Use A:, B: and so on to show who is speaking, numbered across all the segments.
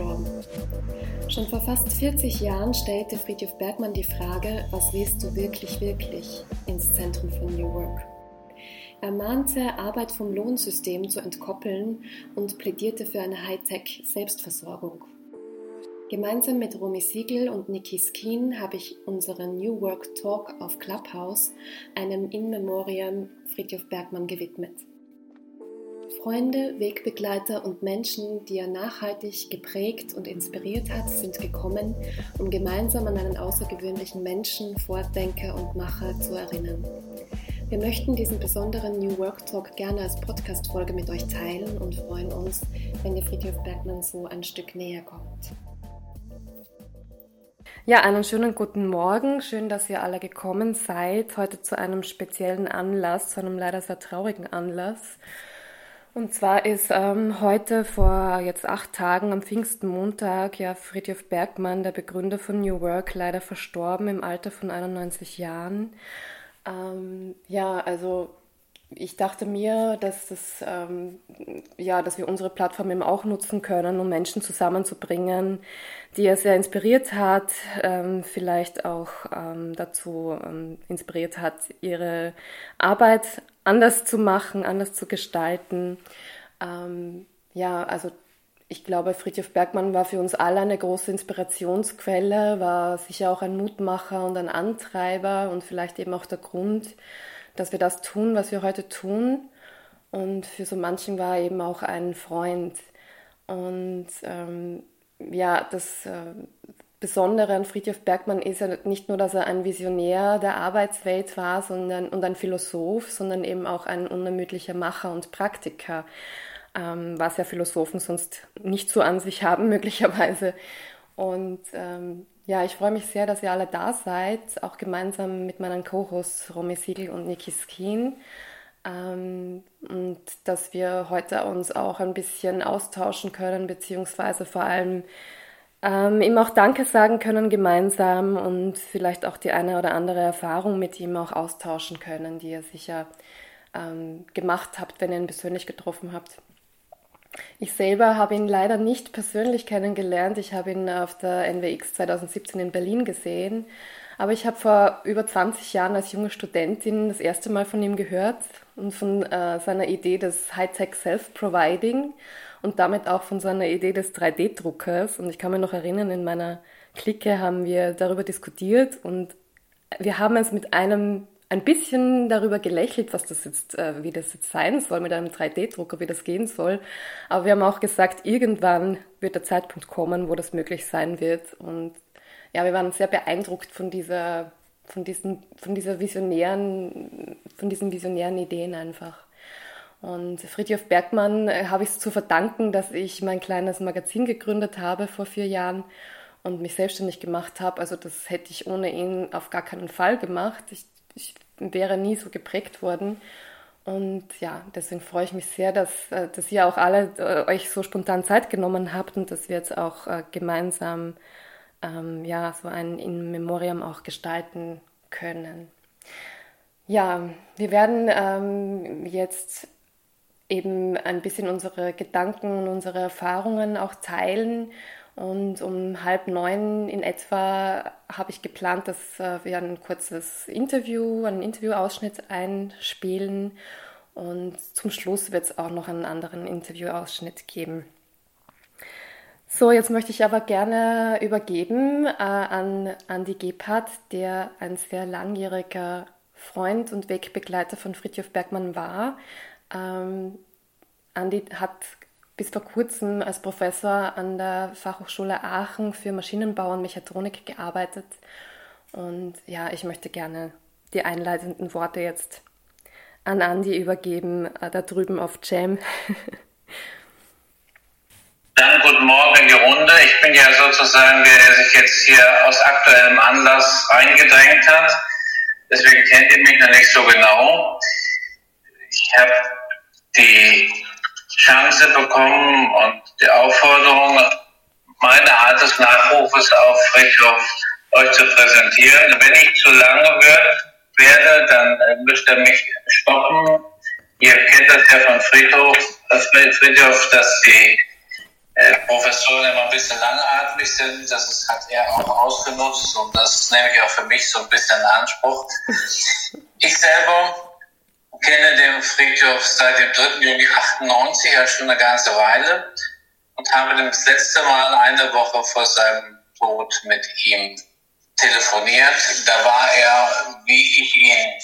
A: 92 Jahren verstorben. Schon vor fast 40 Jahren stellte Friedhof Bergmann die Frage, was willst du wirklich, wirklich, ins Zentrum von New Work. Er mahnte, Arbeit vom Lohnsystem zu entkoppeln und plädierte für eine Hightech-Selbstversorgung. Gemeinsam mit Romy Siegel und Nikki Skeen habe ich unseren New Work Talk auf Clubhouse einem In Memoriam Friedhof Bergmann gewidmet. Freunde, Wegbegleiter und Menschen, die er nachhaltig geprägt und inspiriert hat, sind gekommen, um gemeinsam an einen außergewöhnlichen Menschen, Vordenker und Macher zu erinnern. Wir möchten diesen besonderen New Work Talk gerne als Podcast-Folge mit euch teilen und freuen uns, wenn ihr Friedhof Bergmann so ein Stück näher kommt.
B: Ja, einen schönen guten Morgen. Schön, dass ihr alle gekommen seid. Heute zu einem speziellen Anlass, zu einem leider sehr traurigen Anlass. Und zwar ist ähm, heute vor jetzt acht Tagen am Pfingstenmontag ja Friedhof Bergmann, der Begründer von New Work, leider verstorben im Alter von 91 Jahren. Ähm, ja, also ich dachte mir, dass, das, ähm, ja, dass wir unsere Plattform eben auch nutzen können, um Menschen zusammenzubringen, die er sehr inspiriert hat, ähm, vielleicht auch ähm, dazu ähm, inspiriert hat, ihre Arbeit anders zu machen, anders zu gestalten. Ähm, ja, also ich glaube, Friedhof Bergmann war für uns alle eine große Inspirationsquelle, war sicher auch ein Mutmacher und ein Antreiber und vielleicht eben auch der Grund, dass wir das tun, was wir heute tun. Und für so manchen war er eben auch ein Freund. Und ähm, ja, das äh, Besondere an Friedhof Bergmann ist ja nicht nur, dass er ein Visionär der Arbeitswelt war sondern, und ein Philosoph, sondern eben auch ein unermüdlicher Macher und Praktiker, ähm, was ja Philosophen sonst nicht so an sich haben, möglicherweise. Und ähm, ja, ich freue mich sehr, dass ihr alle da seid, auch gemeinsam mit meinen Co-Hosts Romy Siegel und Niki Skin. Ähm, und dass wir heute uns auch ein bisschen austauschen können, beziehungsweise vor allem ähm, ihm auch Danke sagen können gemeinsam und vielleicht auch die eine oder andere Erfahrung mit ihm auch austauschen können, die ihr sicher ähm, gemacht habt, wenn ihr ihn persönlich getroffen habt. Ich selber habe ihn leider nicht persönlich kennengelernt. Ich habe ihn auf der NWX 2017 in Berlin gesehen. Aber ich habe vor über 20 Jahren als junge Studentin das erste Mal von ihm gehört und von äh, seiner Idee des Hightech Self-Providing und damit auch von seiner Idee des 3D-Druckers. Und ich kann mich noch erinnern, in meiner Clique haben wir darüber diskutiert und wir haben es mit einem ein bisschen darüber gelächelt, was das jetzt, äh, wie das jetzt sein soll mit einem 3D-Drucker, wie das gehen soll. Aber wir haben auch gesagt, irgendwann wird der Zeitpunkt kommen, wo das möglich sein wird. Und ja, wir waren sehr beeindruckt von dieser, von diesen, von dieser visionären, von diesen visionären Ideen einfach. Und Friedhof Bergmann äh, habe ich es zu verdanken, dass ich mein kleines Magazin gegründet habe vor vier Jahren und mich selbstständig gemacht habe. Also das hätte ich ohne ihn auf gar keinen Fall gemacht. Ich ich wäre nie so geprägt worden. Und ja, deswegen freue ich mich sehr, dass, äh, dass ihr auch alle äh, euch so spontan Zeit genommen habt und dass wir jetzt auch äh, gemeinsam ähm, ja, so ein In Memoriam auch gestalten können. Ja, wir werden ähm, jetzt eben ein bisschen unsere Gedanken und unsere Erfahrungen auch teilen und um halb neun in etwa habe ich geplant, dass äh, wir ein kurzes Interview, einen Interviewausschnitt einspielen. Und zum Schluss wird es auch noch einen anderen Interviewausschnitt geben. So, jetzt möchte ich aber gerne übergeben äh, an Andy Gebhardt, der ein sehr langjähriger Freund und Wegbegleiter von Fritjof Bergmann war. Ähm, Andi hat bis vor kurzem als Professor an der Fachhochschule Aachen für Maschinenbau und Mechatronik gearbeitet. Und ja, ich möchte gerne die einleitenden Worte jetzt an Andi übergeben, äh, da drüben auf Jam.
C: Dann guten Morgen in die Runde. Ich bin ja sozusagen der, sich jetzt hier aus aktuellem Anlass reingedrängt hat. Deswegen kennt ihr mich noch nicht so genau. Ich habe die Chance bekommen und die Aufforderung, meine Art des Nachrufes auf Friedhof euch zu präsentieren. Wenn ich zu lange werde, dann müsst ihr mich stoppen. Ihr kennt das ja von Friedhof, Friedhof dass die äh, Professoren immer ein bisschen langatmig sind. Das hat er auch ausgenutzt und das nehme ich auch für mich so ein bisschen in Anspruch. Ich selber kenne den Friedhof seit dem 3. Juni 98, also schon eine ganze Weile und habe das letzte Mal eine Woche vor seinem Tod mit ihm telefoniert. Da war er, wie ich ihn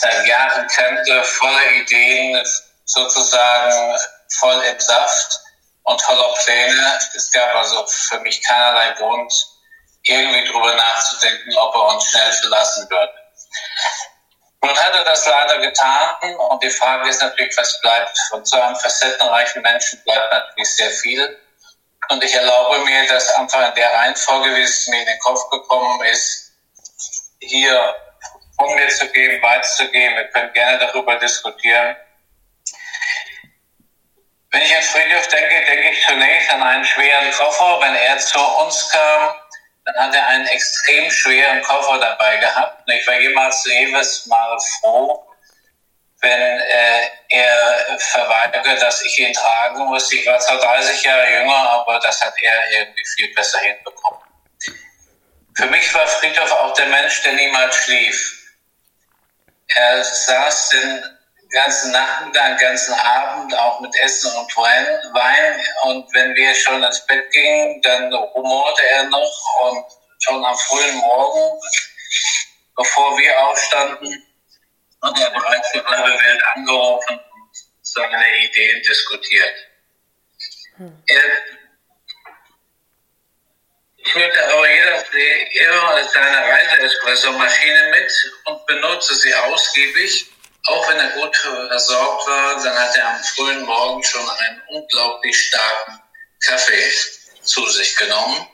C: seit Jahren kannte, voller Ideen, sozusagen voll im Saft und voller Pläne. Es gab also für mich keinerlei Grund, irgendwie drüber nachzudenken, ob er uns schnell verlassen würde. Nun hat er das leider getan und die Frage ist natürlich, was bleibt. Von so einem facettenreichen Menschen bleibt natürlich sehr viel. Und ich erlaube mir, das einfach in der Reihenfolge, wie es mir in den Kopf gekommen ist, hier von mir zu geben, weiterzugeben. Wir können gerne darüber diskutieren. Wenn ich an Friedhof denke, denke ich zunächst an einen schweren Koffer. Wenn er zu uns kam, dann hat er einen extrem schweren Koffer dabei gehabt. Ich war jemals jedes Mal froh, wenn äh, er verweigert, dass ich ihn tragen muss. Ich war zwar 30 Jahre jünger, aber das hat er irgendwie viel besser hinbekommen. Für mich war Friedhof auch der Mensch, der niemals schlief. Er saß den ganzen Nachmittag, den ganzen Abend auch mit Essen und Wein. Und wenn wir schon ins Bett gingen, dann rumorte er noch und schon am frühen Morgen, bevor wir aufstanden, hat er bereits die halbe Welt angerufen und seine Ideen diskutiert. Hm. Er führte aber jeder, immer seine Reise-Espresso-Maschine mit und benutzte sie ausgiebig auch wenn er gut versorgt war, dann hat er am frühen Morgen schon einen unglaublich starken Kaffee zu sich genommen.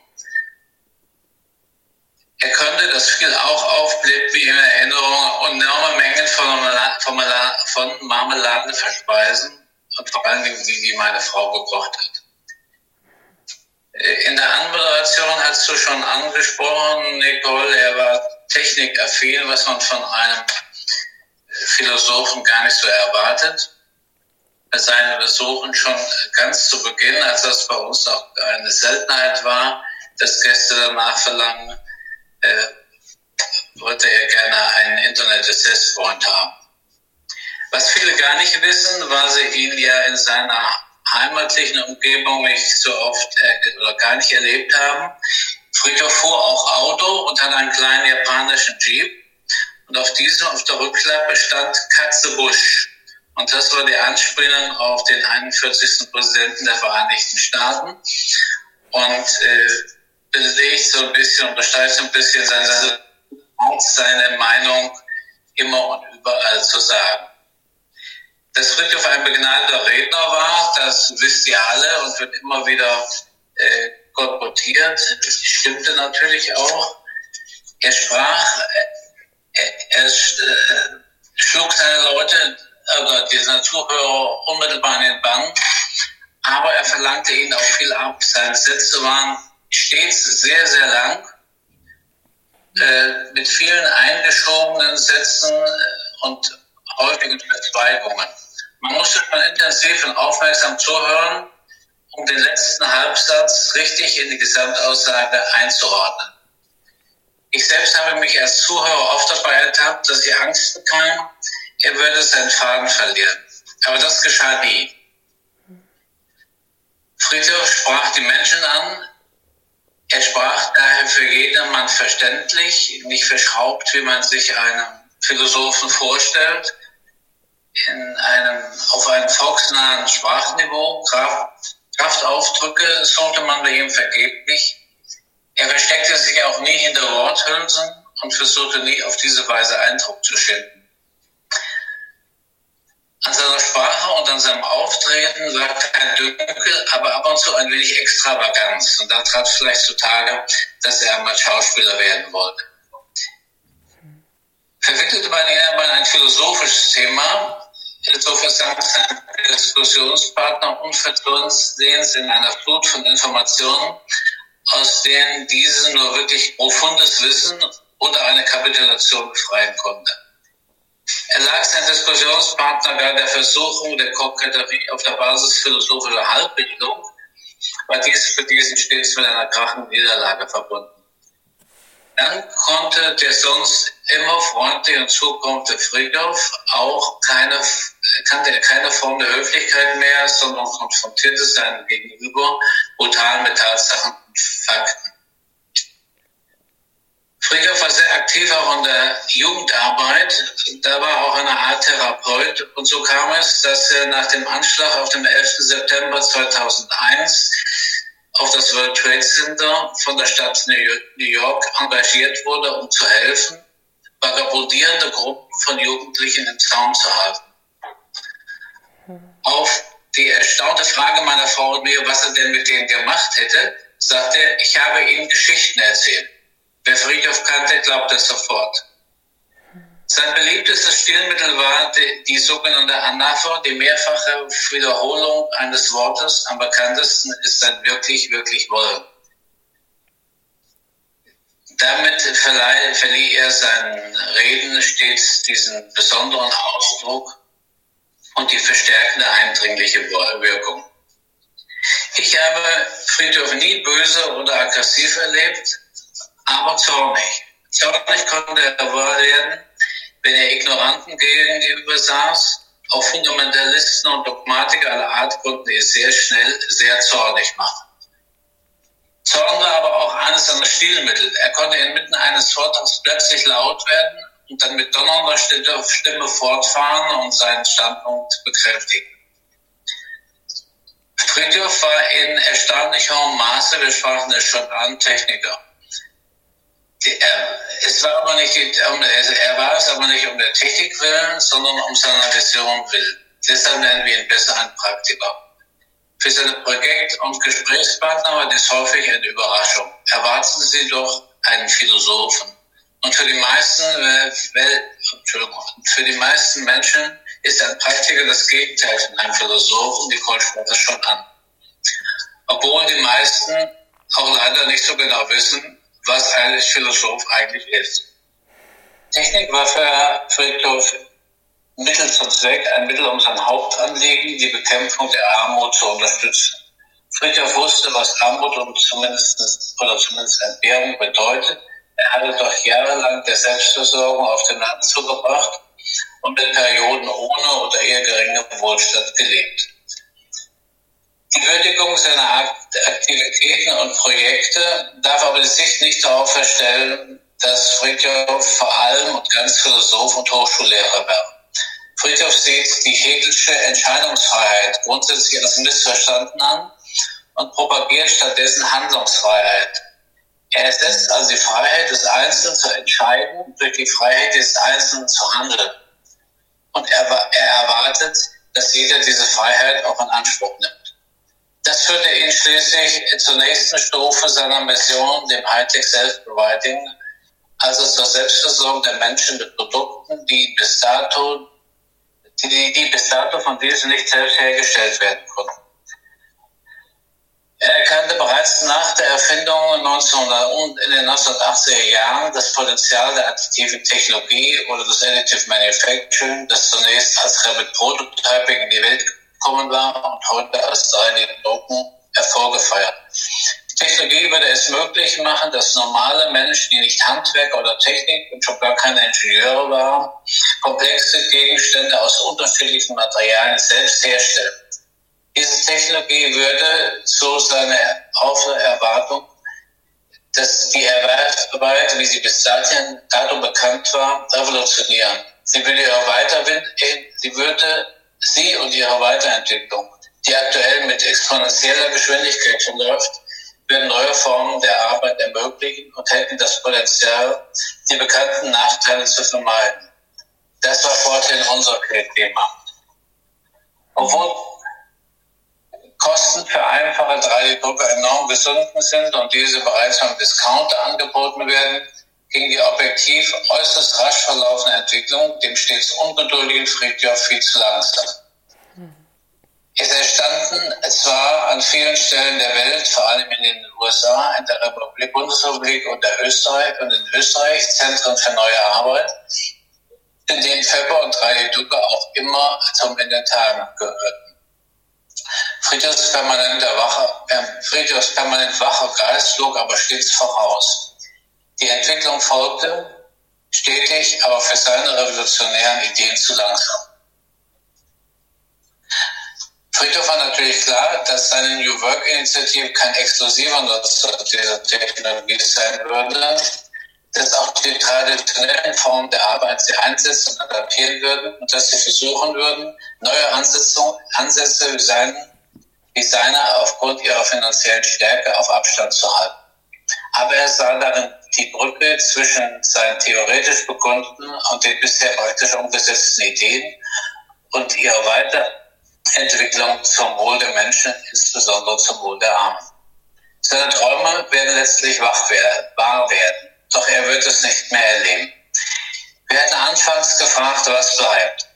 C: Er konnte, das fiel auch auf, wie in Erinnerung, enorme Mengen von, Marmeladen verspeisen und vor allen Dingen die, die meine Frau gekocht hat. In der Anmoderation hast du schon angesprochen, Nicole, er war technikaffin, was man von einem Philosophen gar nicht so erwartet. Seine Besuchen schon ganz zu Beginn, als das bei uns noch eine Seltenheit war, dass Gäste danach verlangen, äh, wollte er gerne einen Internet-Assist-Freund haben. Was viele gar nicht wissen, weil sie ihn ja in seiner heimatlichen Umgebung nicht so oft äh, oder gar nicht erlebt haben. Friedhof fuhr auch Auto und hat einen kleinen japanischen Jeep und auf diesem, auf der Rückklappe stand Katze Bush. Und das war die Anspielung auf den 41. Präsidenten der Vereinigten Staaten. Und äh, belegt so ein bisschen und bestreicht so ein bisschen seine, seine Meinung immer und überall zu sagen. Dass Friedhof ein begnadeter Redner war, das wisst ihr alle und wird immer wieder äh, kolportiert. Das stimmte natürlich auch. Er sprach äh, er äh, schlug seine Leute, also diese Zuhörer unmittelbar in den Bann, aber er verlangte ihnen auch viel ab. Seine Sätze waren stets sehr, sehr lang, äh, mit vielen eingeschobenen Sätzen äh, und häufigen Verzweigungen. Man musste schon intensiv und aufmerksam zuhören, um den letzten Halbsatz richtig in die Gesamtaussage einzuordnen. Ich selbst habe mich als Zuhörer oft dabei ertappt, dass ich Angst bekam, er würde seinen Faden verlieren. Aber das geschah nie. Friedhof sprach die Menschen an. Er sprach daher für jedermann verständlich, nicht verschraubt, wie man sich einen Philosophen vorstellt, in einem, auf einem volksnahen Sprachniveau, Kraft, Kraftaufdrücke suchte man bei ihm vergeblich. Er versteckte sich auch nie hinter Worthülsen und versuchte nie auf diese Weise Eindruck zu schinden. An seiner Sprache und an seinem Auftreten lag kein Dünkel, aber ab und zu ein wenig Extravaganz. Und da trat vielleicht zutage, dass er einmal Schauspieler werden wollte. Verwickelte man ihn in ein philosophisches Thema, so versank sein Diskussionspartner unversehens in einer Flut von Informationen aus denen diese nur wirklich profundes Wissen oder eine Kapitulation befreien konnte. Er lag sein Diskussionspartner bei der Versuchung der Koketterie auf der Basis philosophischer Halbbildung, war dies für diesen stets mit einer krachenden Niederlage verbunden. Dann konnte der sonst immer freundliche und zukommende Friedhof auch keine, kannte er keine Form der Höflichkeit mehr, sondern konfrontierte seinen Gegenüber brutal mit Tatsachen und Fakten. Friedhoff war sehr aktiv auch in der Jugendarbeit. Da war auch eine Art Therapeut. Und so kam es, dass er nach dem Anschlag auf dem 11. September 2001 auf das World Trade Center von der Stadt New York engagiert wurde, um zu helfen, vagabundierende Gruppen von Jugendlichen im Zaun zu halten. Auf die erstaunte Frage meiner Frau und mir, was er denn mit denen gemacht hätte, sagte er, ich habe ihnen Geschichten erzählt. Wer Friedhof kannte, glaubt das sofort. Sein beliebtestes Stilmittel war die, die sogenannte Anapher, die mehrfache Wiederholung eines Wortes. Am bekanntesten ist sein wirklich, wirklich wollen. Damit verleih, verlieh er seinen Reden stets diesen besonderen Ausdruck und die verstärkende eindringliche Wirkung. Ich habe Friedhof nie böse oder aggressiv erlebt, aber zornig. Zornig konnte er werden, wenn er Ignoranten gegenüber saß. Auch Fundamentalisten und Dogmatiker aller Art konnten ihn sehr schnell sehr zornig machen. Zorn war aber auch eines seiner Stilmittel. Er konnte inmitten eines Vortrags plötzlich laut werden und dann mit donnernder Stimme fortfahren und seinen Standpunkt bekräftigen. Friedhof war in erstaunlich hohem Maße, wir sprachen es schon an, Techniker er, es war aber nicht, er war es aber nicht um der Technik willen, sondern um seiner Vision willen. Deshalb nennen wir ihn besser einen Praktiker. Für seine Projekt- und Gesprächspartner war dies häufig eine Überraschung. Erwarten Sie doch einen Philosophen. Und für die meisten, für die meisten Menschen ist ein Praktiker das Gegenteil von einem Philosophen. Die Kohl sprach das schon an. Obwohl die meisten auch leider nicht so genau wissen, was ein Philosoph eigentlich ist. Technik war für Friedhof Mittel zum Zweck, ein Mittel um sein Hauptanliegen, die Bekämpfung der Armut zu unterstützen. Friedhof wusste, was Armut und zumindest, oder zumindest Entbehrung bedeutet. Er hatte doch jahrelang der Selbstversorgung auf dem Land zugebracht und mit Perioden ohne oder eher geringem Wohlstand gelebt. Die Würdigung seiner Aktivitäten und Projekte darf aber die Sicht nicht darauf verstellen, dass Friedhof vor allem und ganz Philosoph und Hochschullehrer war. Friedhof sieht die Hegelsche Entscheidungsfreiheit grundsätzlich als missverstanden an und propagiert stattdessen Handlungsfreiheit. Er ersetzt also die Freiheit des Einzelnen zu entscheiden durch die Freiheit des Einzelnen zu handeln. Und er, er erwartet, dass jeder diese Freiheit auch in Anspruch nimmt. Das führte ihn schließlich zur nächsten Stufe seiner Mission, dem Hightech Self-Providing, also zur Selbstversorgung der Menschen mit Produkten, die bis dato, die, die bis dato von diesen nicht selbst hergestellt werden konnten. Er erkannte bereits nach der Erfindung 1900 in den 1980er Jahren das Potenzial der additiven Technologie oder des Additive Manufacturing, das zunächst als Rapid Prototyping in die Welt gekommen war und heute als 3D-Drucken hervorgefeiert. Die Technologie würde es möglich machen, dass normale Menschen, die nicht Handwerker oder Technik und schon gar keine Ingenieure waren, komplexe Gegenstände aus unterschiedlichen Materialien selbst herstellen. Diese Technologie würde, so seine Erwartung, dass die Erwerbsarbeit, wie sie bis dato bekannt war, revolutionieren. Sie würde, sie würde Sie und Ihre Weiterentwicklung, die aktuell mit exponentieller Geschwindigkeit verläuft, werden neue Formen der Arbeit ermöglichen und hätten das Potenzial, die bekannten Nachteile zu vermeiden. Das war vorhin unser Thema. Obwohl Kosten für einfache 3D-Drucker enorm gesunken sind und diese bereits beim Discounter angeboten werden, ging die objektiv äußerst rasch verlaufende Entwicklung dem stets ungeduldigen Friedhof viel zu langsam. ist entstanden zwar an vielen Stellen der Welt, vor allem in den USA, in der Republik, Bundesrepublik und, der Österreich, und in Österreich Zentren für neue Arbeit, in denen Febber und Radiduke auch immer zum Inventar gehörten. Friedrichs permanenter wacher, äh, Friedrichs permanent wacher Geist flog aber stets voraus. Die Entwicklung folgte, stetig, aber für seine revolutionären Ideen zu langsam. Friedhof war natürlich klar, dass seine New Work-Initiative kein exklusiver Nutzer dieser Technologie sein würde, dass auch die traditionellen Formen der Arbeit sie einsetzen und adaptieren würden und dass sie versuchen würden, neue Ansätze, wie, seinen, wie seine aufgrund ihrer finanziellen Stärke auf Abstand zu halten. Aber er sah darin die Brücke zwischen seinen theoretisch bekundeten und den bisher praktisch umgesetzten Ideen und ihrer weiter Entwicklung zum Wohl der Menschen, insbesondere zum Wohl der Armen. Seine Träume werden letztlich wahr werden, doch er wird es nicht mehr erleben. Wir hatten anfangs gefragt, was bleibt.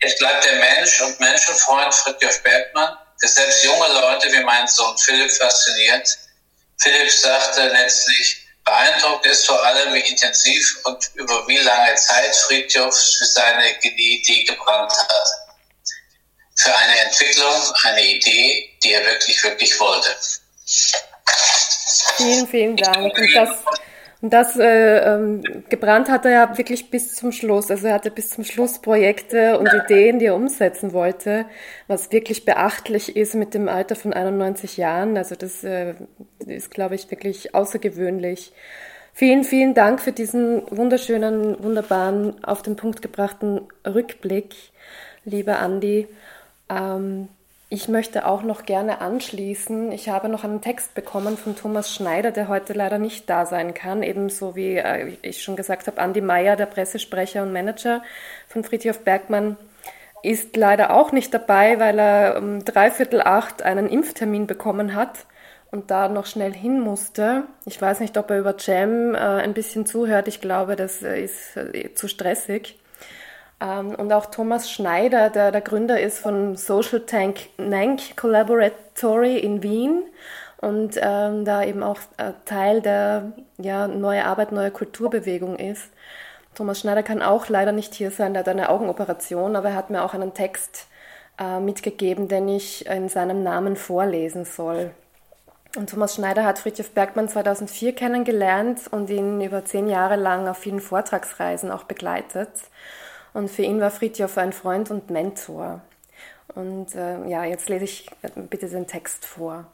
C: Es bleibt der Mensch und Menschenfreund Friedrich Bergmann, der selbst junge Leute wie mein Sohn Philipp fasziniert. Philipp sagte letztlich, beeindruckt ist vor allem, wie intensiv und über wie lange Zeit Friedhof für seine Idee gebrannt hat für eine Entwicklung, eine Idee, die er wirklich, wirklich wollte.
B: Vielen, vielen Dank. Und das, und das äh, ähm, gebrannt hat er ja wirklich bis zum Schluss. Also er hatte bis zum Schluss Projekte und Ideen, die er umsetzen wollte, was wirklich beachtlich ist mit dem Alter von 91 Jahren. Also das äh, ist, glaube ich, wirklich außergewöhnlich. Vielen, vielen Dank für diesen wunderschönen, wunderbaren, auf den Punkt gebrachten Rückblick, lieber Andi. Ähm, ich möchte auch noch gerne anschließen. Ich habe noch einen Text bekommen von Thomas Schneider, der heute leider nicht da sein kann. Ebenso wie äh, ich schon gesagt habe, Andi Meyer, der Pressesprecher und Manager von Friedhof Bergmann, ist leider auch nicht dabei, weil er um dreiviertel acht einen Impftermin bekommen hat und da noch schnell hin musste. Ich weiß nicht, ob er über Jam äh, ein bisschen zuhört. Ich glaube, das äh, ist zu stressig. Ähm, und auch Thomas Schneider, der der Gründer ist von Social Tank Nank Collaboratory in Wien und ähm, da eben auch äh, Teil der ja, Neue Arbeit, Neue Kulturbewegung ist. Thomas Schneider kann auch leider nicht hier sein, der hat eine Augenoperation, aber er hat mir auch einen Text äh, mitgegeben, den ich in seinem Namen vorlesen soll. Und Thomas Schneider hat Friedrich Bergmann 2004 kennengelernt und ihn über zehn Jahre lang auf vielen Vortragsreisen auch begleitet. Und für ihn war Fritjof ein Freund und Mentor. Und äh, ja, jetzt lese ich bitte den Text vor.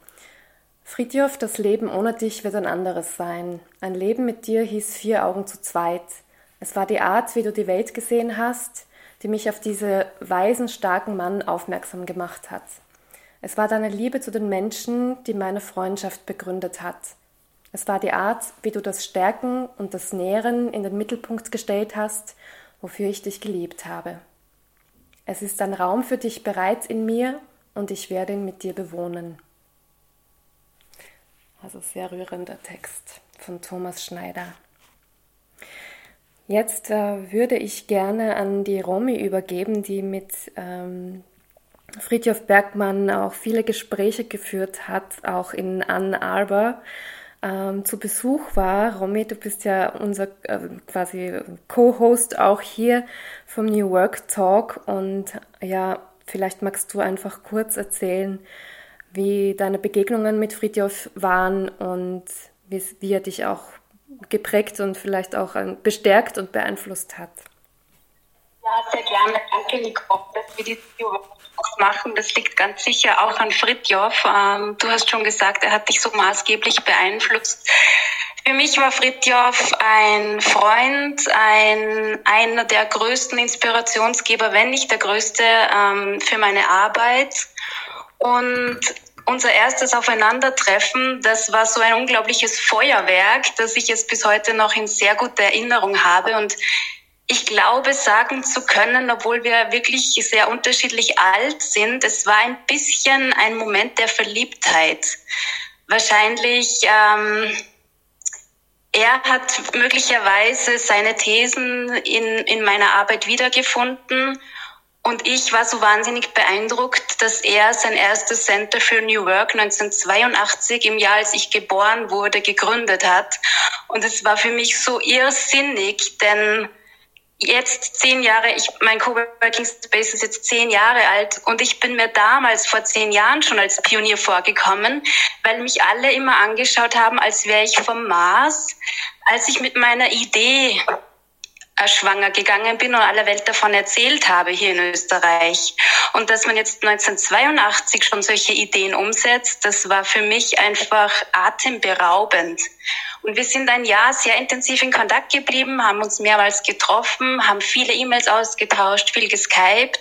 B: Fritjof, das Leben ohne dich wird ein anderes sein. Ein Leben mit dir hieß vier Augen zu zweit. Es war die Art, wie du die Welt gesehen hast, die mich auf diesen weisen, starken Mann aufmerksam gemacht hat. Es war deine Liebe zu den Menschen, die meine Freundschaft begründet hat. Es war die Art, wie du das Stärken und das Nähren in den Mittelpunkt gestellt hast wofür ich dich geliebt habe. Es ist ein Raum für dich bereits in mir und ich werde ihn mit dir bewohnen. Also sehr rührender Text von Thomas Schneider. Jetzt äh, würde ich gerne an die Romy übergeben, die mit ähm, Friedhof Bergmann auch viele Gespräche geführt hat, auch in Ann Arbor ähm, zu Besuch war. Romy, du bist ja unser äh, quasi Co-Host auch hier vom New Work Talk und ja, vielleicht magst du einfach kurz erzählen, wie deine Begegnungen mit Friedhof waren und wie, wie er dich auch geprägt und vielleicht auch äh, bestärkt und beeinflusst hat.
D: Ja, sehr gerne. Danke, Nico, dass wir die machen. Das liegt ganz sicher auch an Fritjof. Ähm, du hast schon gesagt, er hat dich so maßgeblich beeinflusst. Für mich war Fritjof ein Freund, ein, einer der größten Inspirationsgeber, wenn nicht der größte, ähm, für meine Arbeit. Und unser erstes Aufeinandertreffen, das war so ein unglaubliches Feuerwerk, dass ich es bis heute noch in sehr guter Erinnerung habe. Und ich glaube, sagen zu können, obwohl wir wirklich sehr unterschiedlich alt sind, es war ein bisschen ein Moment der Verliebtheit. Wahrscheinlich, ähm, er hat möglicherweise seine Thesen in, in meiner Arbeit wiedergefunden Und ich war so wahnsinnig beeindruckt, dass er sein erstes Center für New Work 1982 im Jahr, als ich geboren wurde, gegründet hat. Und es war für mich so irrsinnig, denn jetzt zehn Jahre, ich, mein Coworking Space ist jetzt zehn Jahre alt und ich bin mir damals vor zehn Jahren schon als Pionier vorgekommen, weil mich alle immer angeschaut haben, als wäre ich vom Mars, als ich mit meiner Idee äh, schwanger gegangen bin und aller Welt davon erzählt habe hier in Österreich. Und dass man jetzt 1982 schon solche Ideen umsetzt, das war für mich einfach atemberaubend. Und wir sind ein Jahr sehr intensiv in Kontakt geblieben, haben uns mehrmals getroffen, haben viele E-Mails ausgetauscht, viel geskypt.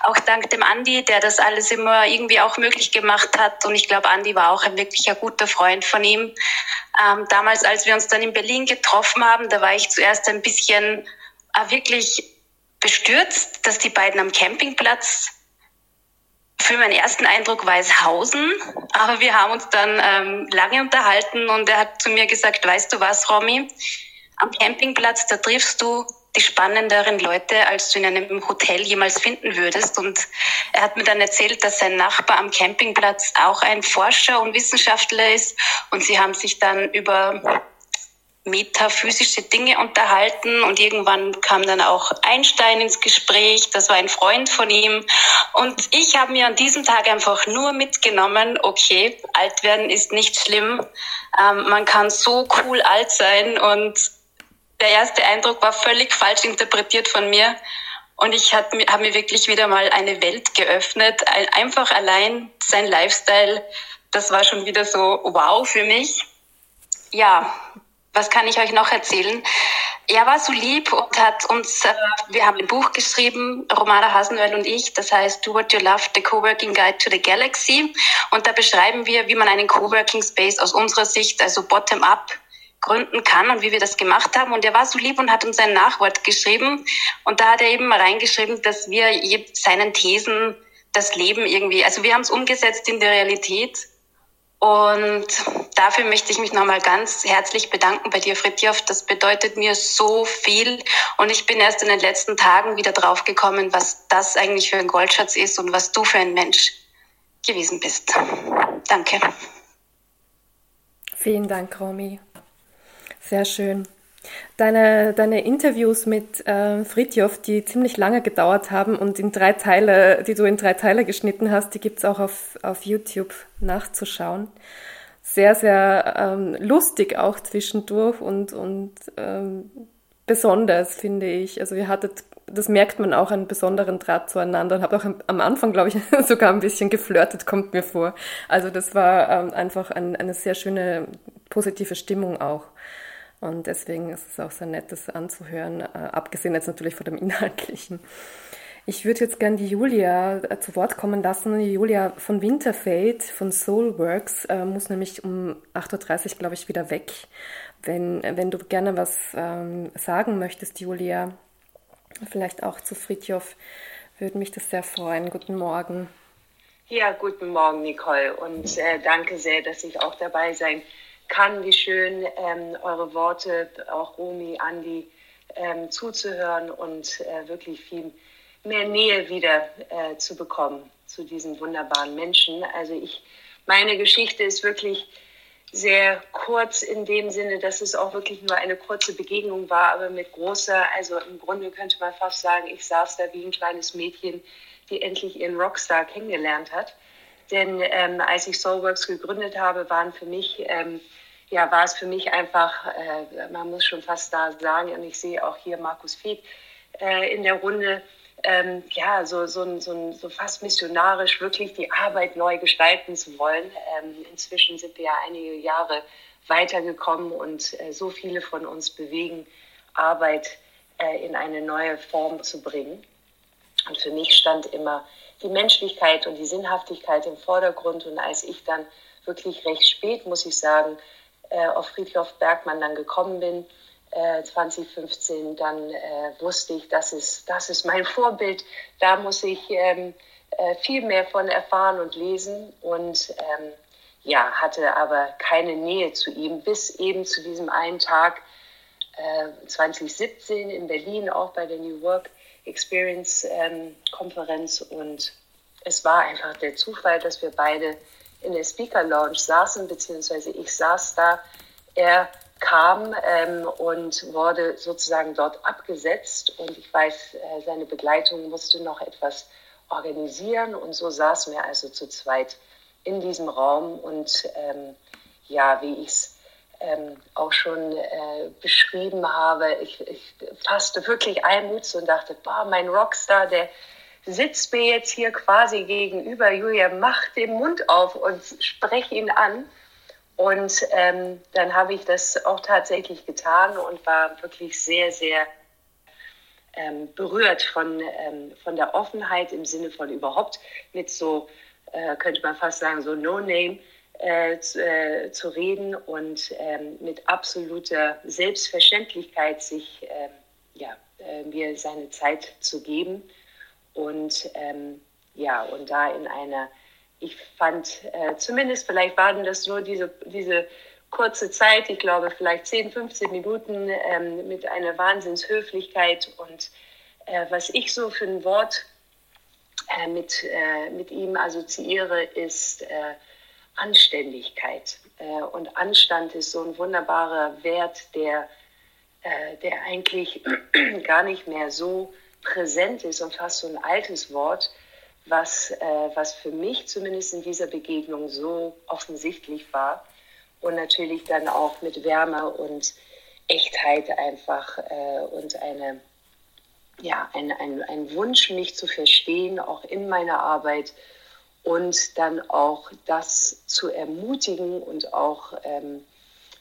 D: Auch dank dem Andi, der das alles immer irgendwie auch möglich gemacht hat. Und ich glaube, Andi war auch ein wirklicher guter Freund von ihm. Ähm, damals, als wir uns dann in Berlin getroffen haben, da war ich zuerst ein bisschen äh, wirklich bestürzt, dass die beiden am Campingplatz für meinen ersten Eindruck war es Hausen, aber wir haben uns dann ähm, lange unterhalten und er hat zu mir gesagt, weißt du was, Romy, am Campingplatz, da triffst du die spannenderen Leute, als du in einem Hotel jemals finden würdest. Und er hat mir dann erzählt, dass sein Nachbar am Campingplatz auch ein Forscher und Wissenschaftler ist. Und sie haben sich dann über metaphysische Dinge unterhalten. Und irgendwann kam dann auch Einstein ins Gespräch, das war ein Freund von ihm. Und ich habe mir an diesem Tag einfach nur mitgenommen, okay, alt werden ist nicht schlimm, ähm, man kann so cool alt sein. Und der erste Eindruck war völlig falsch interpretiert von mir. Und ich habe hab mir wirklich wieder mal eine Welt geöffnet, einfach allein sein Lifestyle, das war schon wieder so wow für mich. Ja, was kann ich euch noch erzählen? Er war so lieb und hat uns, äh, wir haben ein Buch geschrieben, Romana Hasenwell und ich, das heißt Do What You Love, The Coworking Guide to the Galaxy. Und da beschreiben wir, wie man einen Coworking Space aus unserer Sicht, also bottom-up, gründen kann und wie wir das gemacht haben. Und er war so lieb und hat uns ein Nachwort geschrieben. Und da hat er eben reingeschrieben, dass wir seinen Thesen das Leben irgendwie, also wir haben es umgesetzt in der Realität und dafür möchte ich mich nochmal ganz herzlich bedanken bei dir, Fritjof. Das bedeutet mir so viel. Und ich bin erst in den letzten Tagen wieder draufgekommen, was das eigentlich für ein Goldschatz ist und was du für ein Mensch gewesen bist. Danke.
B: Vielen Dank, Romy. Sehr schön. Deine, deine Interviews mit äh, Fritjof, die ziemlich lange gedauert haben und in drei Teile, die du in drei Teile geschnitten hast, die gibt es auch auf, auf YouTube nachzuschauen. Sehr, sehr ähm, lustig auch zwischendurch und, und ähm, besonders, finde ich. Also ihr hattet, das merkt man auch, einen besonderen Draht zueinander und habt auch am Anfang, glaube ich, sogar ein bisschen geflirtet, kommt mir vor. Also das war ähm, einfach ein, eine sehr schöne, positive Stimmung auch. Und deswegen ist es auch sehr nett, das anzuhören, äh, abgesehen jetzt natürlich von dem Inhaltlichen. Ich würde jetzt gerne die Julia äh, zu Wort kommen lassen. Die Julia von Winterfade von Soulworks äh, muss nämlich um 8.30 Uhr, glaube ich, wieder weg. Wenn, wenn du gerne was ähm, sagen möchtest, Julia, vielleicht auch zu Fritjof, würde mich das sehr freuen. Guten Morgen.
E: Ja, guten Morgen, Nicole. Und äh, danke sehr, dass ich auch dabei sein kann kann, wie schön ähm, eure Worte, auch Romy, Andi, ähm, zuzuhören und äh, wirklich viel mehr Nähe wieder äh, zu bekommen zu diesen wunderbaren Menschen. Also ich, meine Geschichte ist wirklich sehr kurz in dem Sinne, dass es auch wirklich nur eine kurze Begegnung war, aber mit großer, also im Grunde könnte man fast sagen, ich saß da wie ein kleines Mädchen, die endlich ihren Rockstar kennengelernt hat. Denn ähm, als ich Soulworks gegründet habe, waren für mich ähm, ja, war es für mich einfach, äh, man muss schon fast da sagen, und ich sehe auch hier Markus Fied äh, in der Runde, ähm, ja, so, so, so, so fast missionarisch wirklich die Arbeit neu gestalten zu wollen. Ähm, inzwischen sind wir ja einige Jahre weitergekommen und äh, so viele von uns bewegen, Arbeit äh, in eine neue Form zu bringen. Und für mich stand immer die Menschlichkeit und die Sinnhaftigkeit im Vordergrund. Und als ich dann wirklich recht spät, muss ich sagen, äh, auf Friedhof Bergmann dann gekommen bin, äh, 2015, dann äh, wusste ich, das ist, das ist mein Vorbild. Da muss ich ähm, äh, viel mehr von erfahren und lesen und ähm, ja, hatte aber keine Nähe zu ihm, bis eben zu diesem einen Tag 2017 äh, in Berlin, auch bei der New Work Experience-Konferenz ähm, und es war einfach der Zufall, dass wir beide in der Speaker Lounge saßen, beziehungsweise ich saß da. Er kam ähm, und wurde sozusagen dort abgesetzt und ich weiß, äh, seine Begleitung musste noch etwas organisieren und so saßen wir also zu zweit in diesem Raum und ähm, ja, wie ich es ähm, auch schon äh, beschrieben habe, ich, ich fasste wirklich Almut und dachte, boah, mein Rockstar, der sitzt mir jetzt hier quasi gegenüber, Julia, mach den Mund auf und sprech ihn an. Und ähm, dann habe ich das auch tatsächlich getan und war wirklich sehr, sehr ähm, berührt von, ähm, von der Offenheit im Sinne von überhaupt mit so, äh, könnte man fast sagen, so No-Name äh, zu, äh, zu, reden und ähm, mit absoluter Selbstverständlichkeit sich ähm, ja, äh, mir seine Zeit zu geben. Und ähm, ja, und da in einer ich fand, äh, zumindest vielleicht waren das nur diese, diese kurze Zeit, ich glaube vielleicht 10, 15 Minuten ähm, mit einer Wahnsinnshöflichkeit und äh, was ich so für ein Wort äh, mit, mit ihm assoziiere, ist Anständigkeit. Äh, und Anstand ist so ein wunderbarer Wert, der, der eigentlich gar nicht mehr so präsent ist und fast so ein altes Wort, was, äh, was für mich zumindest in dieser Begegnung so offensichtlich war. Und natürlich dann auch mit Wärme und Echtheit einfach äh, und eine, ja, ein, ein, ein Wunsch, mich zu verstehen, auch in meiner Arbeit und dann auch das zu ermutigen und auch ähm,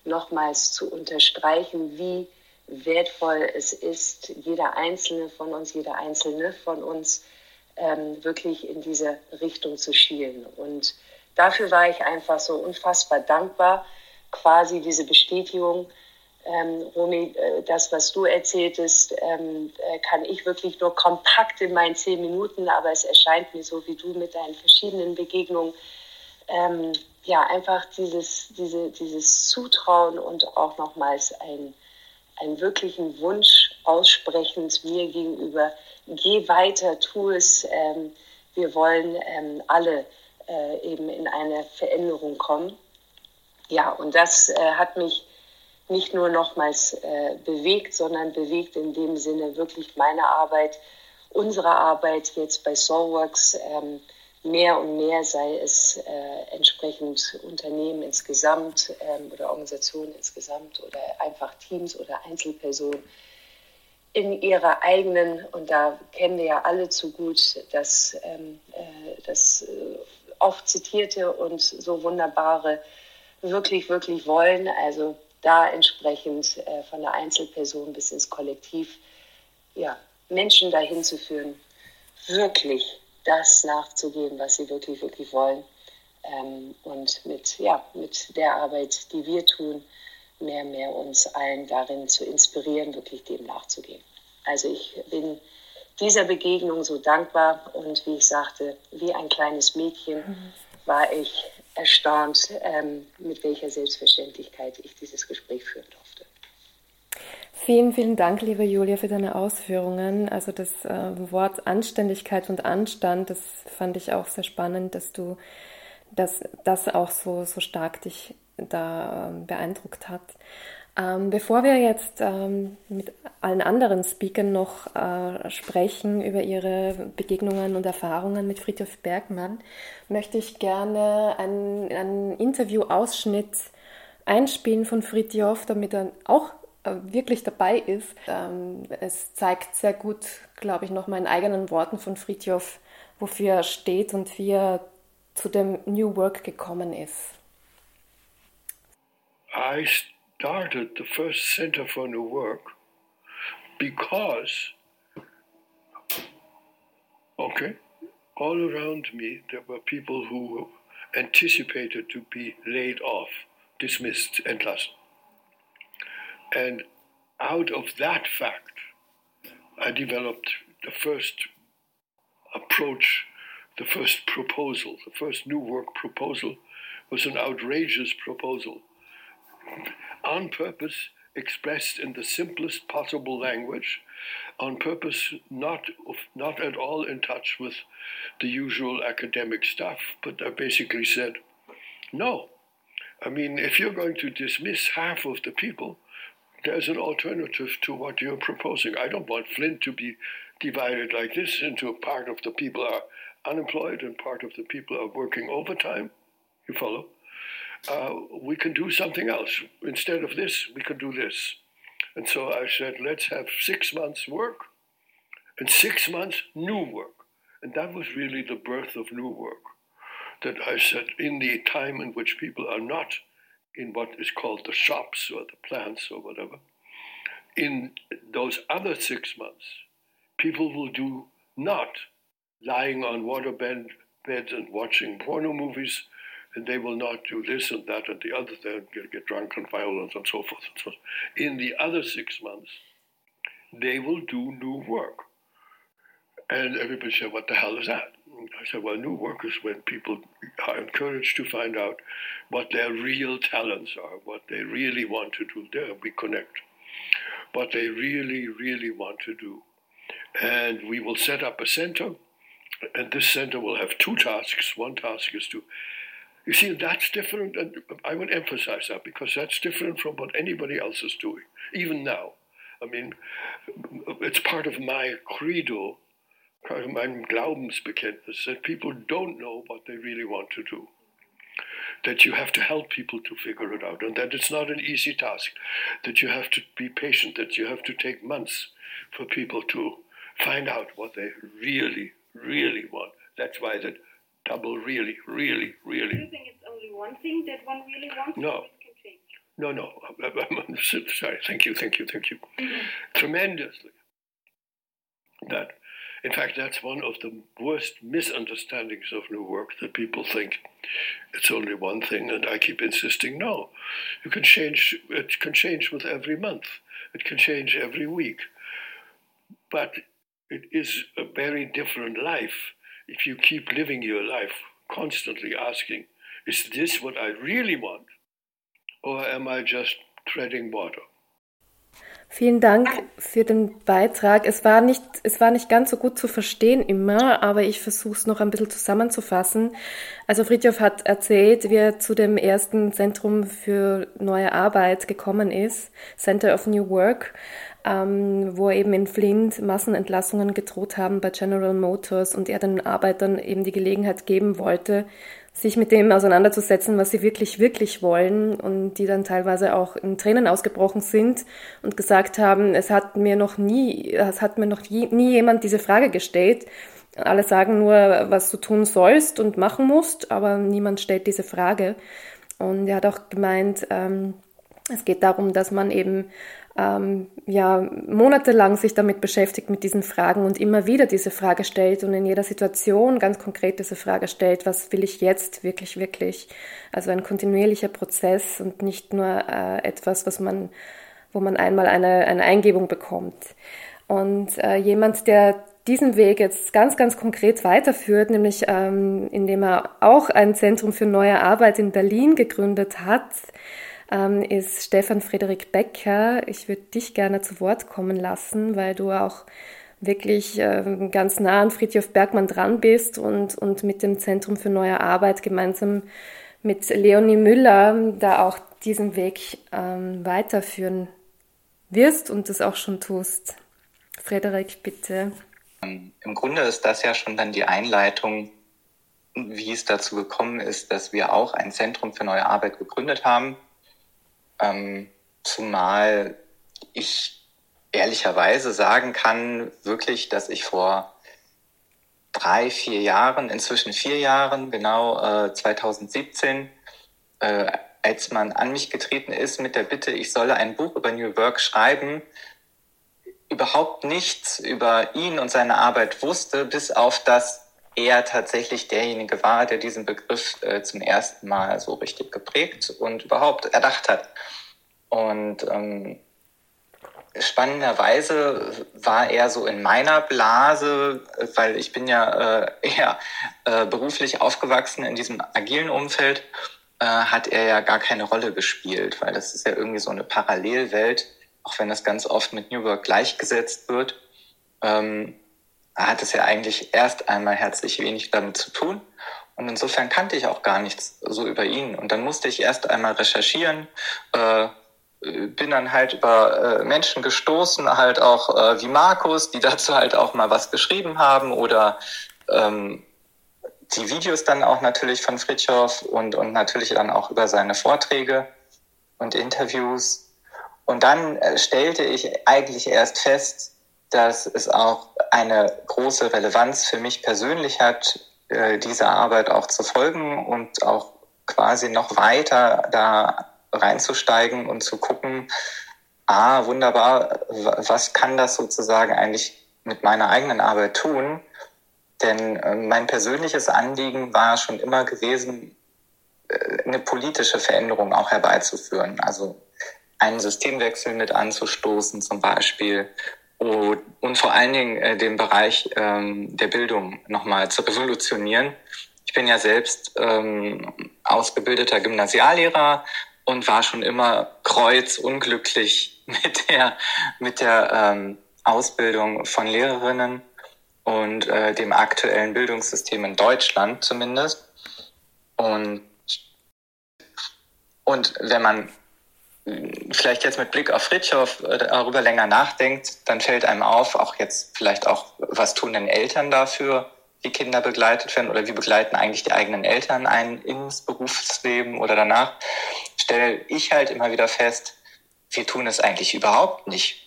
E: nochmals zu unterstreichen, wie wertvoll es ist, jeder Einzelne von uns, jeder Einzelne von uns, ähm, wirklich in diese Richtung zu schielen. Und dafür war ich einfach so unfassbar dankbar, quasi diese Bestätigung. Ähm, Romy, äh, das, was du erzähltest, ähm, äh, kann ich wirklich nur kompakt in meinen zehn Minuten, aber es erscheint mir so wie du mit deinen verschiedenen Begegnungen, ähm, ja, einfach dieses, diese, dieses Zutrauen und auch nochmals ein, einen wirklichen Wunsch aussprechend mir gegenüber, geh weiter, tu es. Ähm, wir wollen ähm, alle äh, eben in eine Veränderung kommen. Ja, und das äh, hat mich nicht nur nochmals äh, bewegt, sondern bewegt in dem Sinne wirklich meine Arbeit, unsere Arbeit jetzt bei Soulworks. Ähm, mehr und mehr sei es äh, entsprechend Unternehmen insgesamt ähm, oder Organisationen insgesamt oder einfach Teams oder Einzelpersonen, in ihrer eigenen, und da kennen wir ja alle zu gut, das, ähm, äh, das äh, oft zitierte und so wunderbare wirklich, wirklich wollen. Also da entsprechend äh, von der Einzelperson bis ins Kollektiv, ja, Menschen dahin zu führen, wirklich das nachzugehen, was sie wirklich, wirklich wollen. Ähm, und mit, ja, mit der Arbeit, die wir tun, mehr, mehr uns allen darin zu inspirieren, wirklich dem nachzugehen. Also ich bin dieser Begegnung so dankbar und wie ich sagte, wie ein kleines Mädchen war ich erstaunt, ähm, mit welcher Selbstverständlichkeit ich dieses Gespräch führen durfte.
B: Vielen, vielen Dank, liebe Julia, für deine Ausführungen. Also das äh, Wort Anständigkeit und Anstand, das fand ich auch sehr spannend, dass du dass das auch so, so stark dich da ähm, beeindruckt hat. Ähm, bevor wir jetzt ähm, mit allen anderen Speakern noch äh, sprechen über ihre Begegnungen und Erfahrungen mit Friedhof Bergmann, möchte ich gerne einen, einen Interview-Ausschnitt einspielen von Friedhof, damit er auch äh, wirklich dabei ist. Ähm, es zeigt sehr gut, glaube ich, noch mal in eigenen Worten von Friedhof, wofür er steht und wie er zu dem New Work gekommen ist.
F: I started the first Center for New Work because, okay, all around me there were people who anticipated to be laid off, dismissed, and entlassen. And out of that fact, I developed the first approach the first proposal, the first New Work proposal, was an outrageous proposal. On purpose, expressed in the simplest possible language on purpose, not, not at all in touch with the usual academic stuff, but I basically said, no. I mean, if you're going to dismiss half of the people, there's an alternative to what you're proposing. I don't want Flint to be divided like this into a part of the people are unemployed and part of the people are working overtime. You follow? Uh, we can do something else. Instead of this, we can do this. And so I said, let's have six months work and six months new work. And that was really the birth of new work. That I said, in the time in which people are not in what is called the shops or the plants or whatever, in those other six months, people will do not lying on waterbed beds and watching porno movies, and they will not do this and that and the other thing, get, get drunk and violent and so forth and so on. In the other six months, they will do new work. And everybody said, What the hell is that? I said, Well, new work is when people are encouraged to find out what their real talents are, what they really want to do. There we connect. What they really, really want to do. And we will set up a center, and this center will have two tasks. One task is to you see, that's different, and I would emphasize that because that's different from what anybody else is doing, even now. I mean, it's part of my credo, part of my Glaubensbekenntnis, that people don't know what they really want to do. That you have to help people to figure it out, and that it's not an easy task. That you have to be patient, that you have to take months for people to find out what they really, really want. That's why that double really, really, really.
G: Do you think it's only one thing that one really wants?
F: No. No, no. Sorry. Thank you, thank you, thank you. Mm-hmm. Tremendously. That, in fact, that's one of the worst misunderstandings of new work that people think it's only one thing, and I keep insisting no. You can change. It can change with every month. It can change every week. But it is a very different life if you keep living your life constantly asking, is this what I really want? Or am I just treading water?
B: Vielen Dank für den Beitrag. Es war nicht, es war nicht ganz so gut zu verstehen immer, aber ich versuche es noch ein bisschen zusammenzufassen. Also Fritjof hat erzählt, wie er zu dem ersten Zentrum für neue Arbeit gekommen ist, Center of New Work ähm, wo eben in Flint Massenentlassungen gedroht haben bei General Motors und er den Arbeitern eben die Gelegenheit geben wollte, sich mit dem auseinanderzusetzen, was sie wirklich, wirklich wollen und die dann teilweise auch in Tränen ausgebrochen sind und gesagt haben, es hat mir noch nie, es hat mir noch nie, jemand diese Frage gestellt. Alle sagen nur, was du tun sollst und machen musst, aber niemand stellt diese Frage. Und er hat auch gemeint, ähm, es geht darum, dass man eben ähm, ja, monatelang sich damit beschäftigt mit diesen Fragen und immer wieder diese Frage stellt und in jeder Situation ganz konkret diese Frage stellt, was will ich jetzt wirklich, wirklich? Also ein kontinuierlicher Prozess und nicht nur äh, etwas, was man, wo man einmal eine, eine Eingebung bekommt. Und äh, jemand, der diesen Weg jetzt ganz, ganz konkret weiterführt, nämlich ähm, indem er auch ein Zentrum für neue Arbeit in Berlin gegründet hat, ähm, ist Stefan Friedrich Becker. Ich würde dich gerne zu Wort kommen lassen, weil du auch wirklich äh, ganz nah an Friedhof Bergmann dran bist und, und mit dem Zentrum für neue Arbeit gemeinsam mit Leonie Müller da auch diesen Weg ähm, weiterführen wirst und das auch schon tust. Frederik, bitte.
H: Ähm, Im Grunde ist das ja schon dann die Einleitung, wie es dazu gekommen ist, dass wir auch ein Zentrum für neue Arbeit gegründet haben. Ähm, zumal ich ehrlicherweise sagen kann, wirklich, dass ich vor drei, vier Jahren, inzwischen vier Jahren, genau äh, 2017, äh, als man an mich getreten ist mit der Bitte, ich solle ein Buch über New Work schreiben, überhaupt nichts über ihn und seine Arbeit wusste, bis auf das er tatsächlich derjenige war, der diesen Begriff äh, zum ersten Mal so richtig geprägt und überhaupt erdacht hat. Und ähm, spannenderweise war er so in meiner Blase, weil ich bin ja äh, eher äh, beruflich aufgewachsen in diesem agilen Umfeld, äh, hat er ja gar keine Rolle gespielt, weil das ist ja irgendwie so eine Parallelwelt auch wenn das ganz oft mit New Work gleichgesetzt wird, ähm, hat es ja eigentlich erst einmal herzlich wenig damit zu tun. Und insofern kannte ich auch gar nichts so über ihn. Und dann musste ich erst einmal recherchieren, äh, bin dann halt über äh, Menschen gestoßen, halt auch äh, wie Markus, die dazu halt auch mal was geschrieben haben oder ähm, die Videos dann auch natürlich von Fritjof und, und natürlich dann auch über seine Vorträge und Interviews. Und dann äh, stellte ich eigentlich erst fest, dass es auch eine große Relevanz für mich persönlich hat, äh, dieser Arbeit auch zu folgen und auch quasi noch weiter da reinzusteigen und zu gucken, ah, wunderbar, was kann das sozusagen eigentlich mit meiner eigenen Arbeit tun? Denn äh, mein persönliches Anliegen war schon immer gewesen, äh, eine politische Veränderung auch herbeizuführen. Also einen Systemwechsel mit anzustoßen zum Beispiel und, und vor allen Dingen äh, den Bereich ähm, der Bildung nochmal zu revolutionieren. Ich bin ja selbst ähm, ausgebildeter Gymnasiallehrer und war schon immer kreuzunglücklich mit der, mit der ähm, Ausbildung von Lehrerinnen und äh, dem aktuellen Bildungssystem in Deutschland zumindest. Und, und wenn man vielleicht jetzt mit Blick auf Fritjof äh, darüber länger nachdenkt, dann fällt einem auf, auch jetzt vielleicht auch, was tun denn Eltern dafür, wie Kinder begleitet werden oder wie begleiten eigentlich die eigenen Eltern einen ins Berufsleben oder danach, stelle ich halt immer wieder fest, wir tun es eigentlich überhaupt nicht.